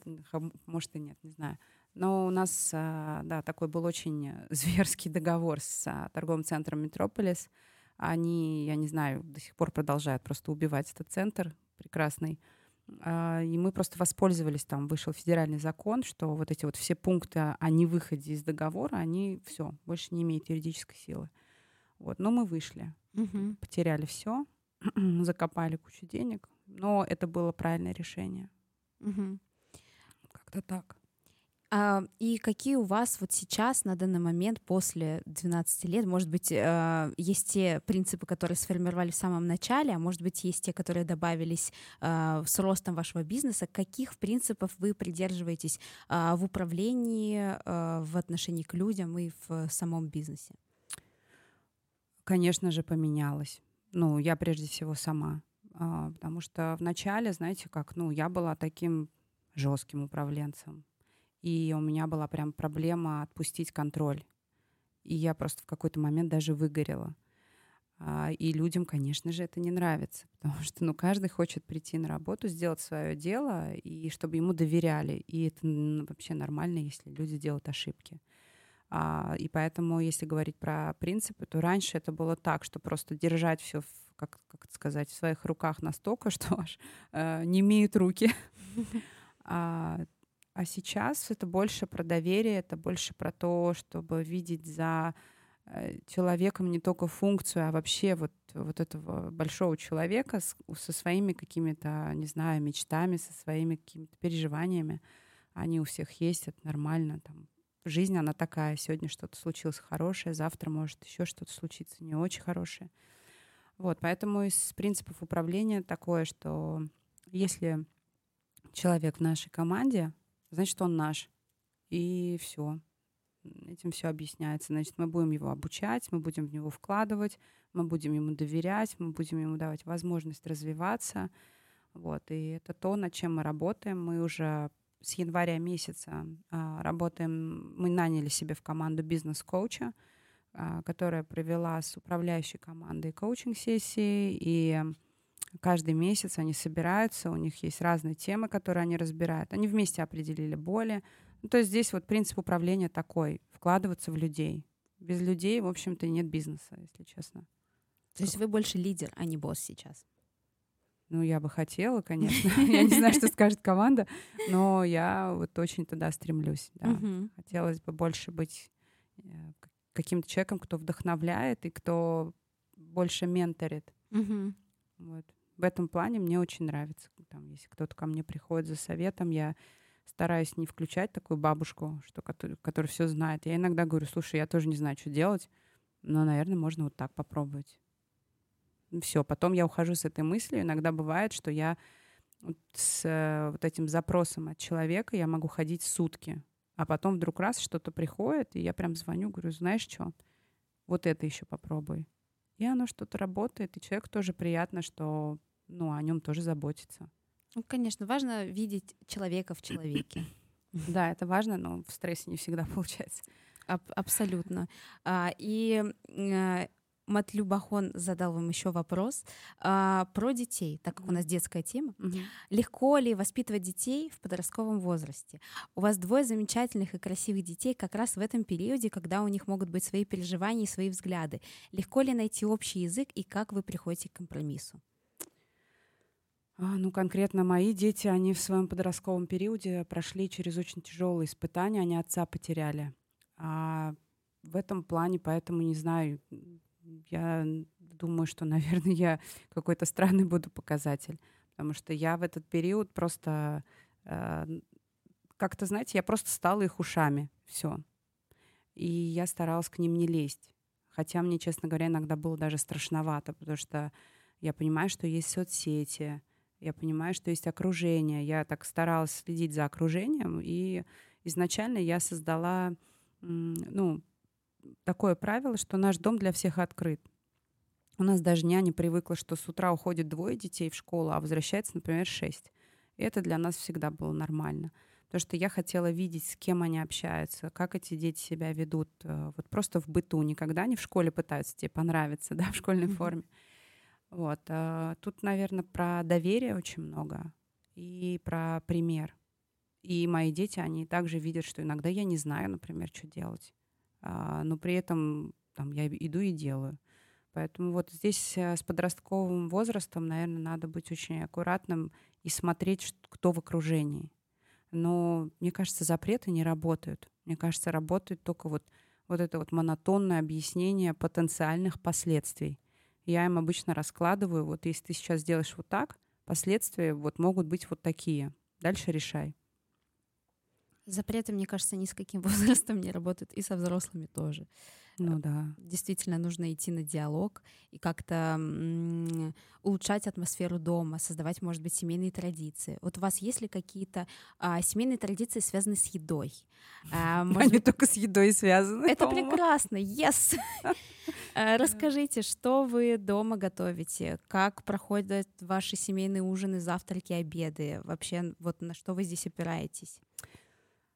может и нет, не знаю. Но у нас, а, да, такой был очень [LAUGHS] зверский договор с а, торговым центром «Метрополис». Они, я не знаю, до сих пор продолжают просто убивать этот центр прекрасный. А, и мы просто воспользовались, там вышел федеральный закон, что вот эти вот все пункты о невыходе из договора, они все, больше не имеют юридической силы. Вот, но мы вышли, угу. потеряли все, [CLEARS THROAT] закопали кучу денег, но это было правильное решение. Угу. Как-то так. А, и какие у вас вот сейчас, на данный момент, после 12 лет, может быть, а, есть те принципы, которые сформировали в самом начале, а может быть, есть те, которые добавились а, с ростом вашего бизнеса. Каких принципов вы придерживаетесь а, в управлении, в отношении к людям и в самом бизнесе? Конечно же, поменялось. Ну, я прежде всего сама. А, потому что в начале, знаете, как, ну, я была таким жестким управленцем. И у меня была прям проблема отпустить контроль. И я просто в какой-то момент даже выгорела. А, и людям, конечно же, это не нравится, [LAUGHS] потому что ну, каждый хочет прийти на работу, сделать свое дело, и чтобы ему доверяли. И это вообще нормально, если люди делают ошибки. А, и поэтому, если говорить про принципы, то раньше это было так, что просто держать все, как, как это сказать, в своих руках настолько, [LAUGHS] что аж э, не имеют руки. [LAUGHS] А, а сейчас это больше про доверие, это больше про то, чтобы видеть за э, человеком не только функцию, а вообще вот, вот этого большого человека с, со своими какими-то, не знаю, мечтами, со своими какими-то переживаниями. Они у всех есть, это нормально. Там, жизнь, она такая. Сегодня что-то случилось хорошее, завтра может еще что-то случиться не очень хорошее. Вот, поэтому из принципов управления такое, что если человек в нашей команде, значит, он наш. И все. Этим все объясняется. Значит, мы будем его обучать, мы будем в него вкладывать, мы будем ему доверять, мы будем ему давать возможность развиваться. Вот. И это то, над чем мы работаем. Мы уже с января месяца а, работаем, мы наняли себе в команду бизнес-коуча, а, которая провела с управляющей командой коучинг-сессии, и каждый месяц они собираются, у них есть разные темы, которые они разбирают. Они вместе определили боли. Ну, то есть здесь вот принцип управления такой, вкладываться в людей. Без людей, в общем-то, нет бизнеса, если честно. То есть вы больше лидер, а не босс сейчас? Ну, я бы хотела, конечно. [LAUGHS] Я не знаю, что скажет команда, но я вот очень туда стремлюсь. Да. Хотелось бы больше быть э, каким-то человеком, кто вдохновляет и кто больше менторит. Вот. В этом плане мне очень нравится. Там, если кто-то ко мне приходит за советом, я стараюсь не включать такую бабушку, что, которая, которая все знает. Я иногда говорю, слушай, я тоже не знаю, что делать, но, наверное, можно вот так попробовать все, потом я ухожу с этой мыслью. Иногда бывает, что я с э, вот этим запросом от человека я могу ходить сутки, а потом вдруг раз что-то приходит, и я прям звоню, говорю, знаешь что, вот это еще попробуй. И оно что-то работает, и человеку тоже приятно, что ну, о нем тоже заботится. Ну, конечно, важно видеть человека в человеке. Да, это важно, но в стрессе не всегда [LAUGHS] получается. Аб- абсолютно. А, и Матлюбахон задал вам еще вопрос а, про детей, так как у нас детская тема. Мгм. Легко ли воспитывать детей в подростковом возрасте? У вас двое замечательных и красивых детей как раз в этом периоде, когда у них могут быть свои переживания и свои взгляды. Легко ли найти общий язык и как вы приходите к компромиссу? А, ну, конкретно мои дети, они в своем подростковом периоде прошли через очень тяжелые испытания, они отца потеряли. А в этом плане, поэтому не знаю, я думаю, что, [LAUGHS] наверное, я какой-то странный буду показатель, потому что я в этот период просто э, как-то, знаете, я просто стала их ушами, все. И я старалась к ним не лезть. Хотя мне, честно говоря, иногда было даже страшновато, потому что я понимаю, что есть соцсети, я понимаю, что есть окружение. Я так старалась следить за окружением, и изначально я создала, ну, такое правило, что наш дом для всех открыт. У нас даже няня привыкла, что с утра уходит двое детей в школу, а возвращается, например, шесть. И это для нас всегда было нормально. Потому что я хотела видеть, с кем они общаются, как эти дети себя ведут. э, Вот просто в быту. Никогда не в школе пытаются тебе понравиться, [LAUGHS] да, в школьной форме. Вот. а, Тут, наверное, про доверие очень много и про пример. И мои дети, они также видят, что иногда я не знаю, например, что делать. А, Но при этом там, я иду и делаю. Поэтому вот здесь э, с подростковым возрастом, наверное, надо быть очень аккуратным и смотреть, кто в окружении. Но мне кажется, запреты не работают. Мне кажется, работает только вот, вот это вот монотонное объяснение потенциальных последствий. Я им обычно раскладываю, вот если ты сейчас сделаешь вот так, последствия вот могут быть вот такие. Дальше решай. Запреты, мне кажется, ни с каким [LAUGHS] возрастом не работают, и со взрослыми тоже. Ну да. Действительно, нужно идти на диалог и как-то м, улучшать атмосферу дома, создавать, может быть, семейные традиции. Вот у вас есть ли какие-то а, семейные традиции, связанные с едой? А, [LAUGHS] может Они только с едой связаны. это по-моему. прекрасно, yes! [LAUGHS] А, Расскажите, что вы дома готовите? Как проходят ваши семейные ужины, завтраки, обеды? Вообще, вот на что вы здесь опираетесь?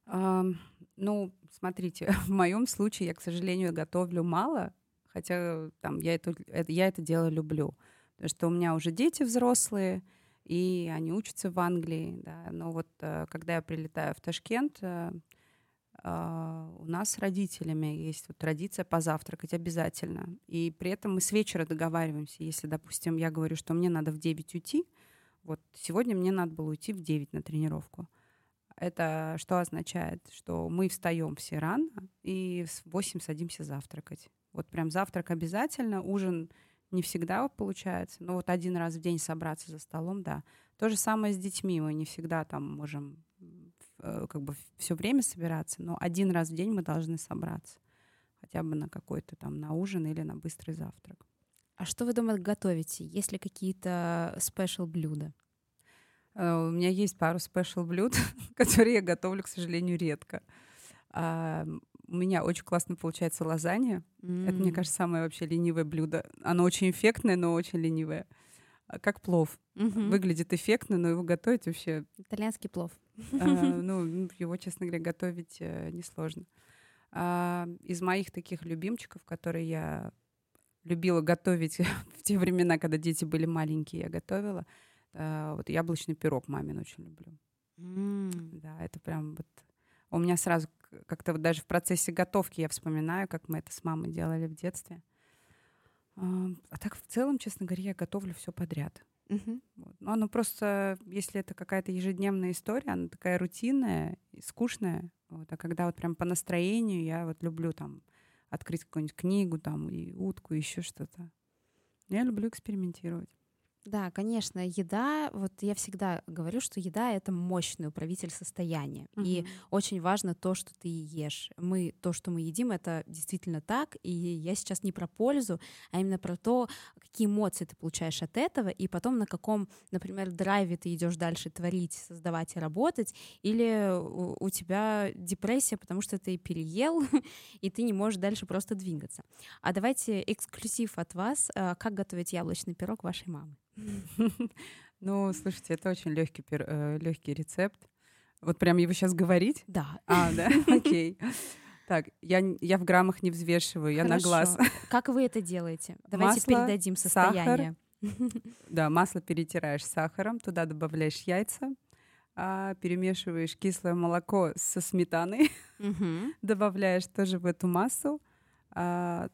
Ну, смотрите, [LAUGHS] в моем случае я, к сожалению, готовлю мало, хотя там я это, это- я это дело люблю. Потому что у меня уже дети взрослые, и они учатся в Англии. Да. Но вот э, когда я прилетаю в Ташкент, э, а, у нас с родителями есть вот традиция позавтракать обязательно. И при этом мы с вечера договариваемся. Если, допустим, я говорю, что мне надо в 9 уйти, вот сегодня мне надо было уйти в 9 на тренировку. Это что означает? Что мы встаем все рано и в 8 садимся завтракать. Вот прям завтрак обязательно, ужин не всегда получается, но вот один раз в день собраться за столом, да. То же самое с детьми, мы не всегда там можем э, как бы все время собираться, но один раз в день мы должны собраться. Хотя бы на какой-то там на ужин или на быстрый завтрак. А что вы дома готовите? Есть ли какие-то special блюда? Э, У меня есть пару special блюд, [LAUGHS] которые я готовлю, к сожалению, редко. А, У меня очень классно получается лазанья. Это, мне кажется, самое вообще ленивое блюдо. Оно очень эффектное, но очень ленивое. А, Как плов. Мгм. Выглядит эффектно, но его готовить вообще... Итальянский плов. [LAUGHS] а, Ну, его, честно говоря, готовить э, несложно. А, Из моих таких любимчиков, которые я любила готовить [LAUGHS] в те времена, когда дети были маленькие, я готовила. А, Вот яблочный пирог мамин очень люблю. М. Да, это прям вот... У меня сразу как-то вот даже в процессе готовки я вспоминаю, как мы это с мамой делали в детстве. А так в целом, честно говоря, я готовлю все подряд. Мгм. Вот. Ну, оно просто, если это какая-то ежедневная история, она такая рутинная и скучная. Вот. А когда вот прям по настроению, я вот люблю там открыть какую-нибудь книгу там и утку, еще что-то. Я люблю экспериментировать. Да, конечно, еда, вот я всегда говорю, что еда — это мощный управитель состояния. И Мгм. очень важно то, что ты ешь. Мы, то, что мы едим, это действительно так. И я сейчас не про пользу, а именно про то, какие эмоции ты получаешь от этого, и потом на каком, например, драйве ты идешь дальше творить, создавать и работать, или у, у тебя депрессия, потому что ты переел, [LAUGHS] и ты не можешь дальше просто двигаться. А давайте эксклюзив от вас, а, как готовить яблочный пирог вашей мамы. [LAUGHS] Ну, слушайте, это очень легкий, легкий рецепт. Вот прям его сейчас говорить? Да. А, да, [LAUGHS] окей. Так, я, я в граммах не взвешиваю, я Хорошо. на глаз. [LAUGHS] Как вы это делаете? Давайте Масло, передадим состояние. Да, масло перетираешь с сахаром, туда добавляешь яйца, а, перемешиваешь кислое молоко со сметаной, Мгм. добавляешь тоже в эту массу. а,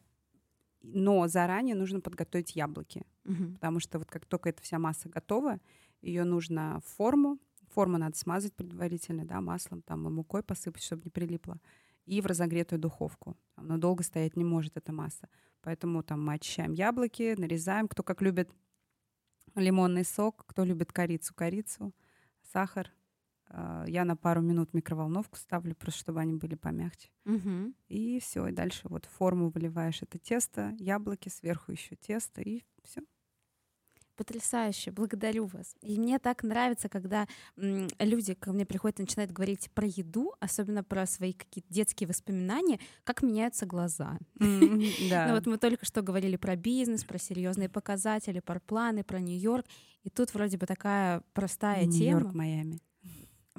но заранее нужно подготовить яблоки, Мгм. потому что вот как только эта вся масса готова, ее нужно в форму. Форму надо смазать предварительно, да, маслом, там, и мукой посыпать, чтобы не прилипло. И в разогретую духовку. Она долго стоять не может, эта масса. Поэтому там мы очищаем яблоки, нарезаем. Кто как любит лимонный сок, кто любит корицу, корицу, сахар. А, Я на пару минут микроволновку ставлю, просто чтобы они были помягче. Мгм. И все, и дальше вот в форму выливаешь это тесто, яблоки, сверху еще тесто, и все. Потрясающе, благодарю вас. И мне так нравится, когда м, люди ко мне приходят и начинают говорить про еду, особенно про свои какие-то детские воспоминания, как меняются глаза. [LAUGHS] Ну вот мы только что говорили про бизнес, про серьезные показатели, про планы, про Нью-Йорк, и тут вроде бы такая простая Нью-Йорк, тема. Майами.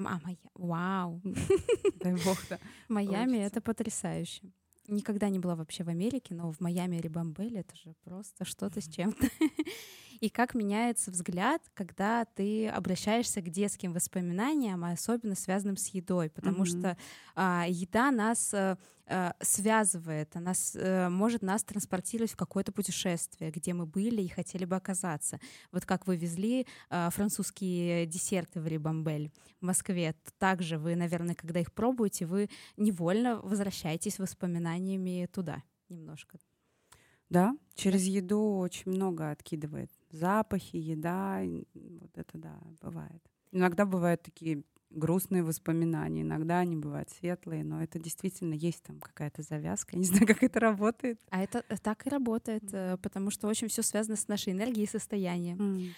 А, моя... Вау, [LAUGHS] Дай бог, да. Майами это потрясающе. Никогда не была вообще в Америке, но в Майами или Бомбейле это же просто что-то с чем-то. [LAUGHS] И как меняется взгляд, когда ты обращаешься к детским воспоминаниям, а особенно связанным с едой, потому Мгм. что а, еда нас э, э, связывает, она э, может нас транспортировать в какое-то путешествие, где мы были и хотели бы оказаться. Вот как вы везли а, французские десерты в Рибамбель в Москве, также вы, наверное, когда их пробуете, вы невольно возвращаетесь воспоминаниями туда немножко. Да, через еду очень много откидывает. Запахи, еда, вот это да, бывает. Иногда бывают такие грустные воспоминания, иногда они бывают светлые, но это действительно есть там какая-то завязка. Я [LAUGHS] не знаю, как это работает. А это э, так и работает, э, потому что очень все связано с нашей энергией и состоянием.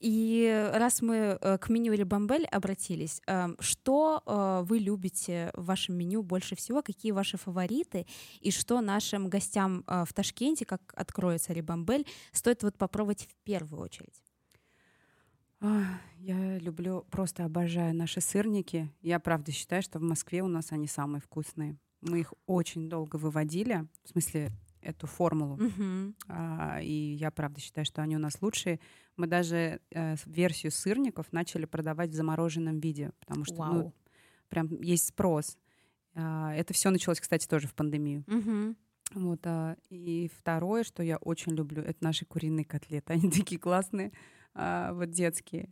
И раз мы э, к меню или бомбель обратились, что э, вы любите в вашем меню больше всего? Какие ваши фавориты? И что нашим гостям э, в Ташкенте, как откроется Рибамбель, стоит вот попробовать в первую очередь? Я люблю, просто обожаю наши сырники. Я правда считаю, что в Москве у нас они самые вкусные. Мы их очень долго выводили, в смысле эту формулу. Мгм. А, и я правда считаю, что они у нас лучшие. Мы даже э, версию сырников начали продавать в замороженном виде, потому что ну, Вау. прям есть спрос. А, это все началось, кстати, тоже в пандемию. Мгм. Вот, а, и второе, что я очень люблю, это наши куриные котлеты. [LAUGHS] Они такие классные, а, вот детские.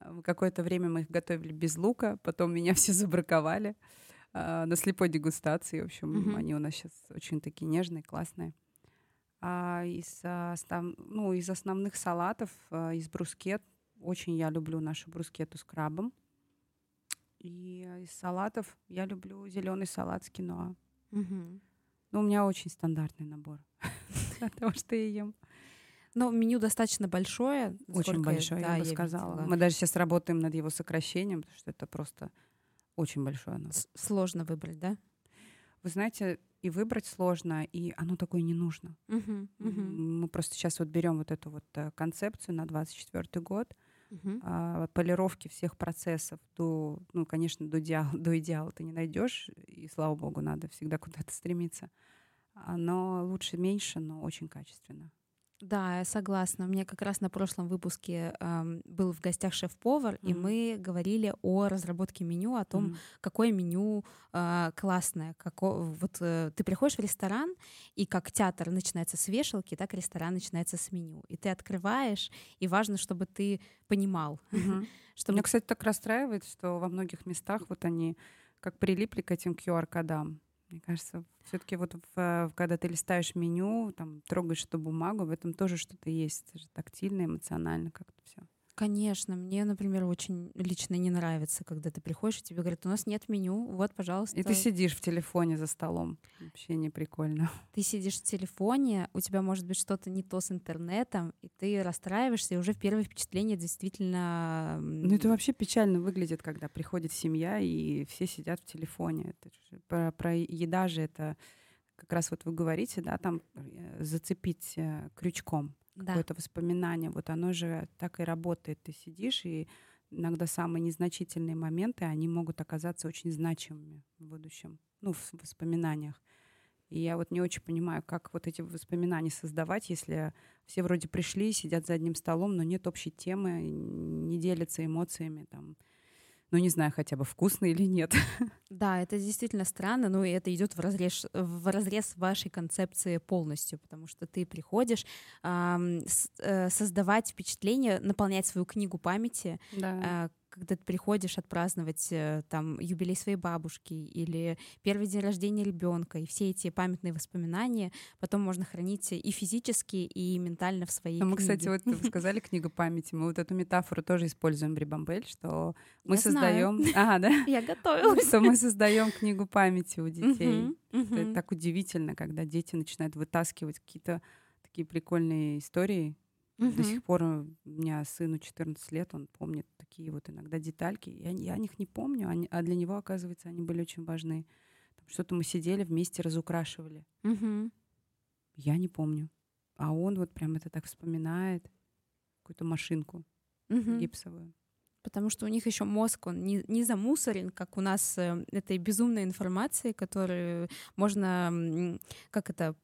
А, Какое-то время мы их готовили без лука, потом меня [LAUGHS] все забраковали а, на слепой дегустации. В общем, Мгм. они у нас сейчас очень такие нежные, классные. А из, став- ну, из основных салатов, а, из брускет, очень я люблю нашу брускету с крабом. И из салатов я люблю зеленый салат с киноа. Мгм. Ну, у меня очень стандартный набор [LAUGHS] того, что я ем. Но меню достаточно большое. Очень большой, да, я бы сказала. видела. Мы даже сейчас работаем над его сокращением, потому что это просто очень большое оно. С- Сложно выбрать, да? Вы знаете, и выбрать сложно, и оно такое не нужно. М, Мы просто сейчас вот берем вот эту вот э, концепцию на 24 год, Мгм. а, полировки всех процессов до, ну, конечно, до идеала, [LAUGHS] до идеала ты не найдешь, и слава богу, надо всегда куда-то стремиться. Но лучше меньше, но очень качественно. Да, я согласна. У меня как раз на прошлом выпуске ам, был в гостях шеф-повар, и Мгм. мы говорили о разработке меню, о том, М. какое меню а, классное. Како... Вот э, ты приходишь в ресторан, и как театр начинается с вешалки, так ресторан начинается с меню. И ты открываешь, и важно, чтобы ты понимал, Мгм. [LAUGHS] чтобы Меня, кстати, так расстраивает, что во многих местах вот они как прилипли к этим QR-кодам. Мне кажется, все-таки вот в, когда ты листаешь меню, там трогаешь эту бумагу, в этом тоже что-то есть. Это же тактильно, эмоционально как-то все. Конечно, мне, например, очень лично не нравится, когда ты приходишь, и тебе говорят, у нас нет меню, вот, пожалуйста. И ты сидишь в телефоне за столом. Вообще не прикольно. [LAUGHS] Ты сидишь в телефоне, у тебя может быть что-то не то с интернетом, и ты расстраиваешься, и уже первое впечатление действительно... Ну это вообще печально выглядит, когда приходит семья и все сидят в телефоне. Это же про, про еда же это как раз вот вы говорите, да, там э, зацепить э, крючком. Да. какое-то воспоминание. Вот оно же так и работает. Ты сидишь и иногда самые незначительные моменты, они могут оказаться очень значимыми в будущем, ну, в воспоминаниях. И я вот не очень понимаю, как вот эти воспоминания создавать, если все вроде пришли, сидят за одним столом, но нет общей темы, не делятся эмоциями, там, ну, не знаю, хотя бы вкусно или нет. [LAUGHS] Да, это действительно странно, но это идет в разрез, в разрез вашей концепции полностью, потому что ты приходишь э, создавать впечатление, наполнять свою книгу памяти, да. э, когда ты приходишь отпраздновать э, там юбилей своей бабушки или первый день рождения ребенка, и все эти памятные воспоминания потом можно хранить и физически, и ментально в своей Но мы, книге. кстати, вот вы сказали книга памяти, мы вот эту метафору тоже используем в Рибамбель, что мы создаем... Ага, да? [LAUGHS] Я готовилась. Что мы создаем книгу памяти у детей. Это так удивительно, когда дети начинают вытаскивать какие-то такие прикольные истории Угу. До сих пор у меня сыну 14 лет, он помнит такие вот иногда детальки. Я, я о них не помню, они, а для него, оказывается, они были очень важны. что-то мы сидели вместе, разукрашивали. Угу. Я не помню. А он вот прям это так вспоминает. Какую-то машинку угу. гипсовую. Потому что у них еще мозг, он не, не замусорен, как у нас э, этой безумной информации, которую можно, как это,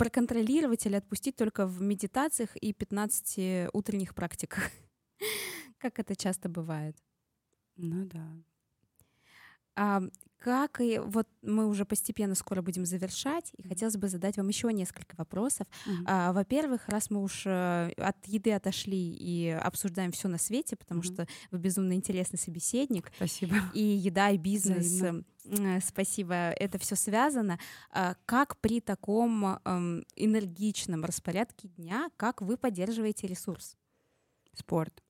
проконтролировать или отпустить только в медитациях и 15 утренних практиках. [LAUGHS] Как это часто бывает. Ну да. Как и вот мы уже постепенно скоро будем завершать, и хотелось бы задать вам еще несколько вопросов. Mm-hmm. А, во-первых, раз мы уж э, от еды отошли и обсуждаем все на свете, потому mm-hmm. что вы безумно интересный собеседник. Спасибо. [LAUGHS] И еда, и бизнес. Э, спасибо, это все связано. А, как при таком эм, энергичном распорядке дня, как вы поддерживаете ресурс? Спорт.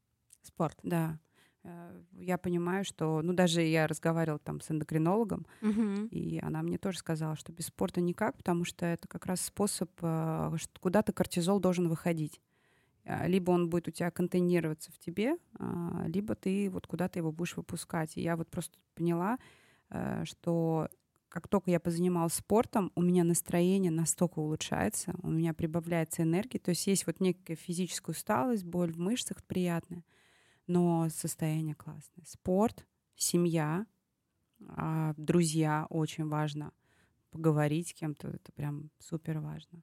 Спорт. Да. Э, я понимаю, что, ну, даже я разговаривала там с эндокринологом, uh-huh. и она мне тоже сказала, что без спорта никак, потому что это как раз способ, э, куда-то кортизол должен выходить. Э, либо он будет у тебя контейнироваться в тебе, а, либо ты вот куда-то его будешь выпускать. И я вот просто поняла, что как только я позанималась спортом, у меня настроение настолько улучшается, у меня прибавляется энергии. То есть есть вот некая физическая усталость, боль в мышцах приятная но состояние классное. Спорт, семья, а, друзья очень важно. Поговорить с кем-то, это прям супер важно.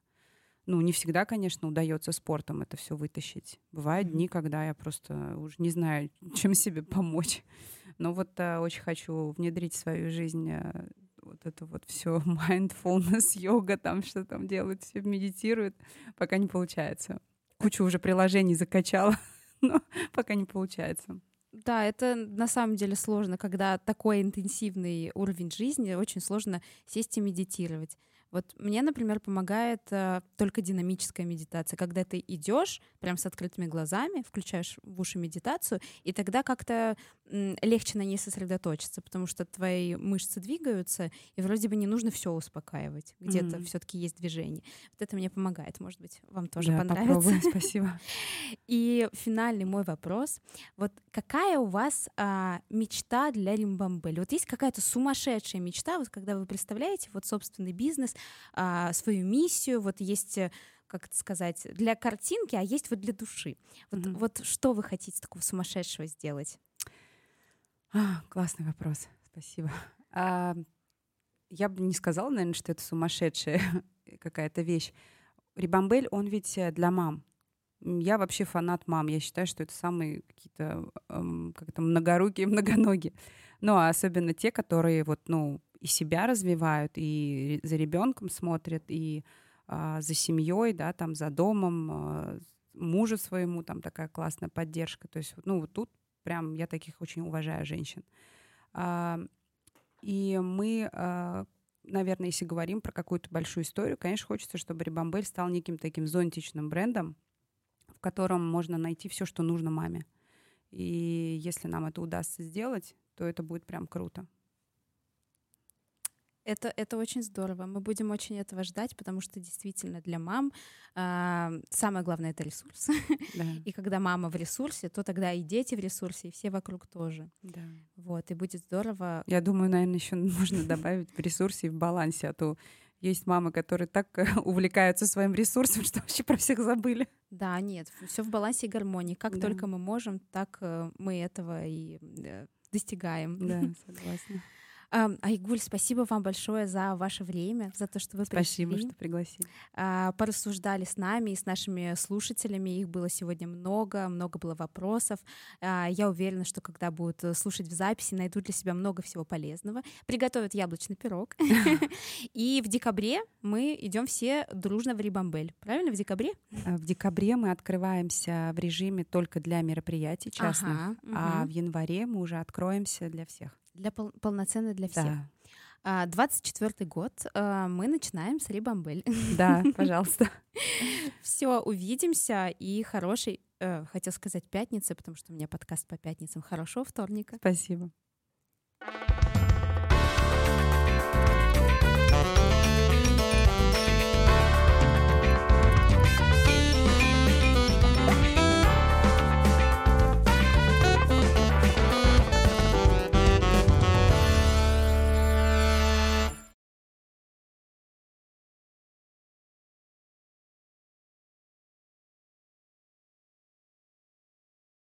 Ну, не всегда, конечно, удается спортом это все вытащить. Бывают дни, когда я просто уже не знаю, [LAUGHS] чем себе помочь. Но вот а, очень хочу внедрить в свою жизнь а, вот это вот все [LAUGHS] mindfulness, йога, там что там делают, все медитируют, пока не получается. Кучу уже приложений закачала. [LAUGHS] [LAUGHS] но пока не получается. Да, это на самом деле сложно, когда такой интенсивный уровень жизни, очень сложно сесть и медитировать. Вот мне, например, помогает э, только динамическая медитация, когда ты идешь прям с открытыми глазами, включаешь в уши медитацию, и тогда как-то легче на ней сосредоточиться, потому что твои мышцы двигаются, и вроде бы не нужно все успокаивать, где-то mm-hmm. все-таки есть движение. Вот это мне помогает, может быть, вам тоже да, понравится. Попробуем, [LAUGHS] спасибо. И финальный мой вопрос: вот какая у вас а, мечта для Римбамбель? Вот есть какая-то сумасшедшая мечта, вот когда вы представляете вот собственный бизнес, а, свою миссию, вот есть э, как это сказать, для картинки, а есть вот для души. Вот, mm-hmm. вот что вы хотите такого сумасшедшего сделать? А, классный вопрос, спасибо. А, я бы не сказала, наверное, что это сумасшедшая [LAUGHS] какая-то вещь. Рибамбель, он ведь э, для мам. Я вообще фанат мам. Я считаю, что это самые какие-то эм, как-то многорукие, [LAUGHS] многоногие. Ну, а особенно те, которые вот, ну, и себя развивают, и за ребенком смотрят, и а, за семьей, да, там за домом, а, мужу своему, там такая классная поддержка. То есть, ну, вот тут прям я таких очень уважаю женщин. А, и мы, а, наверное, если говорим про какую-то большую историю, конечно, хочется, чтобы Рибамбель стал неким таким зонтичным брендом, в котором можно найти все, что нужно маме. И если нам это удастся сделать, то это будет прям круто. Это, это очень здорово. Мы будем очень этого ждать, потому что действительно для мам э, самое главное это ресурс. [LAUGHS] Да. И когда мама в ресурсе, то тогда и дети в ресурсе, и все вокруг тоже. Да. Вот, и будет здорово. Я думаю, наверное, еще можно добавить в ресурсе и в балансе, а то Есть мамы, которые так [LAUGHS] увлекаются своим ресурсом, [LAUGHS] что вообще про всех забыли. Да, нет, все в балансе и гармонии. Как да. только мы можем, так э, мы этого и э, достигаем. Да, согласна. Айгуль, спасибо вам большое за ваше время, за то, что вы спасибо, пришли. что пригласили. А, порассуждали с нами и с нашими слушателями. Их было сегодня много, много было вопросов. А, я уверена, что когда будут э, слушать в записи, найдут для себя много всего полезного. Приготовят яблочный пирог. [LAUGHS] И в декабре мы идем все дружно в Рибамбель. Правильно, в декабре? А, в декабре мы открываемся в режиме только для мероприятий частных, а в январе мы уже откроемся для всех. Для пол- полноценно для всех. Да. 24 год а, мы начинаем с Рибамбель. Да, [LAUGHS] пожалуйста. Все, увидимся и хороший, э, хотел сказать пятницы, потому что у меня подкаст по пятницам. Хорошего вторника. Спасибо. thank you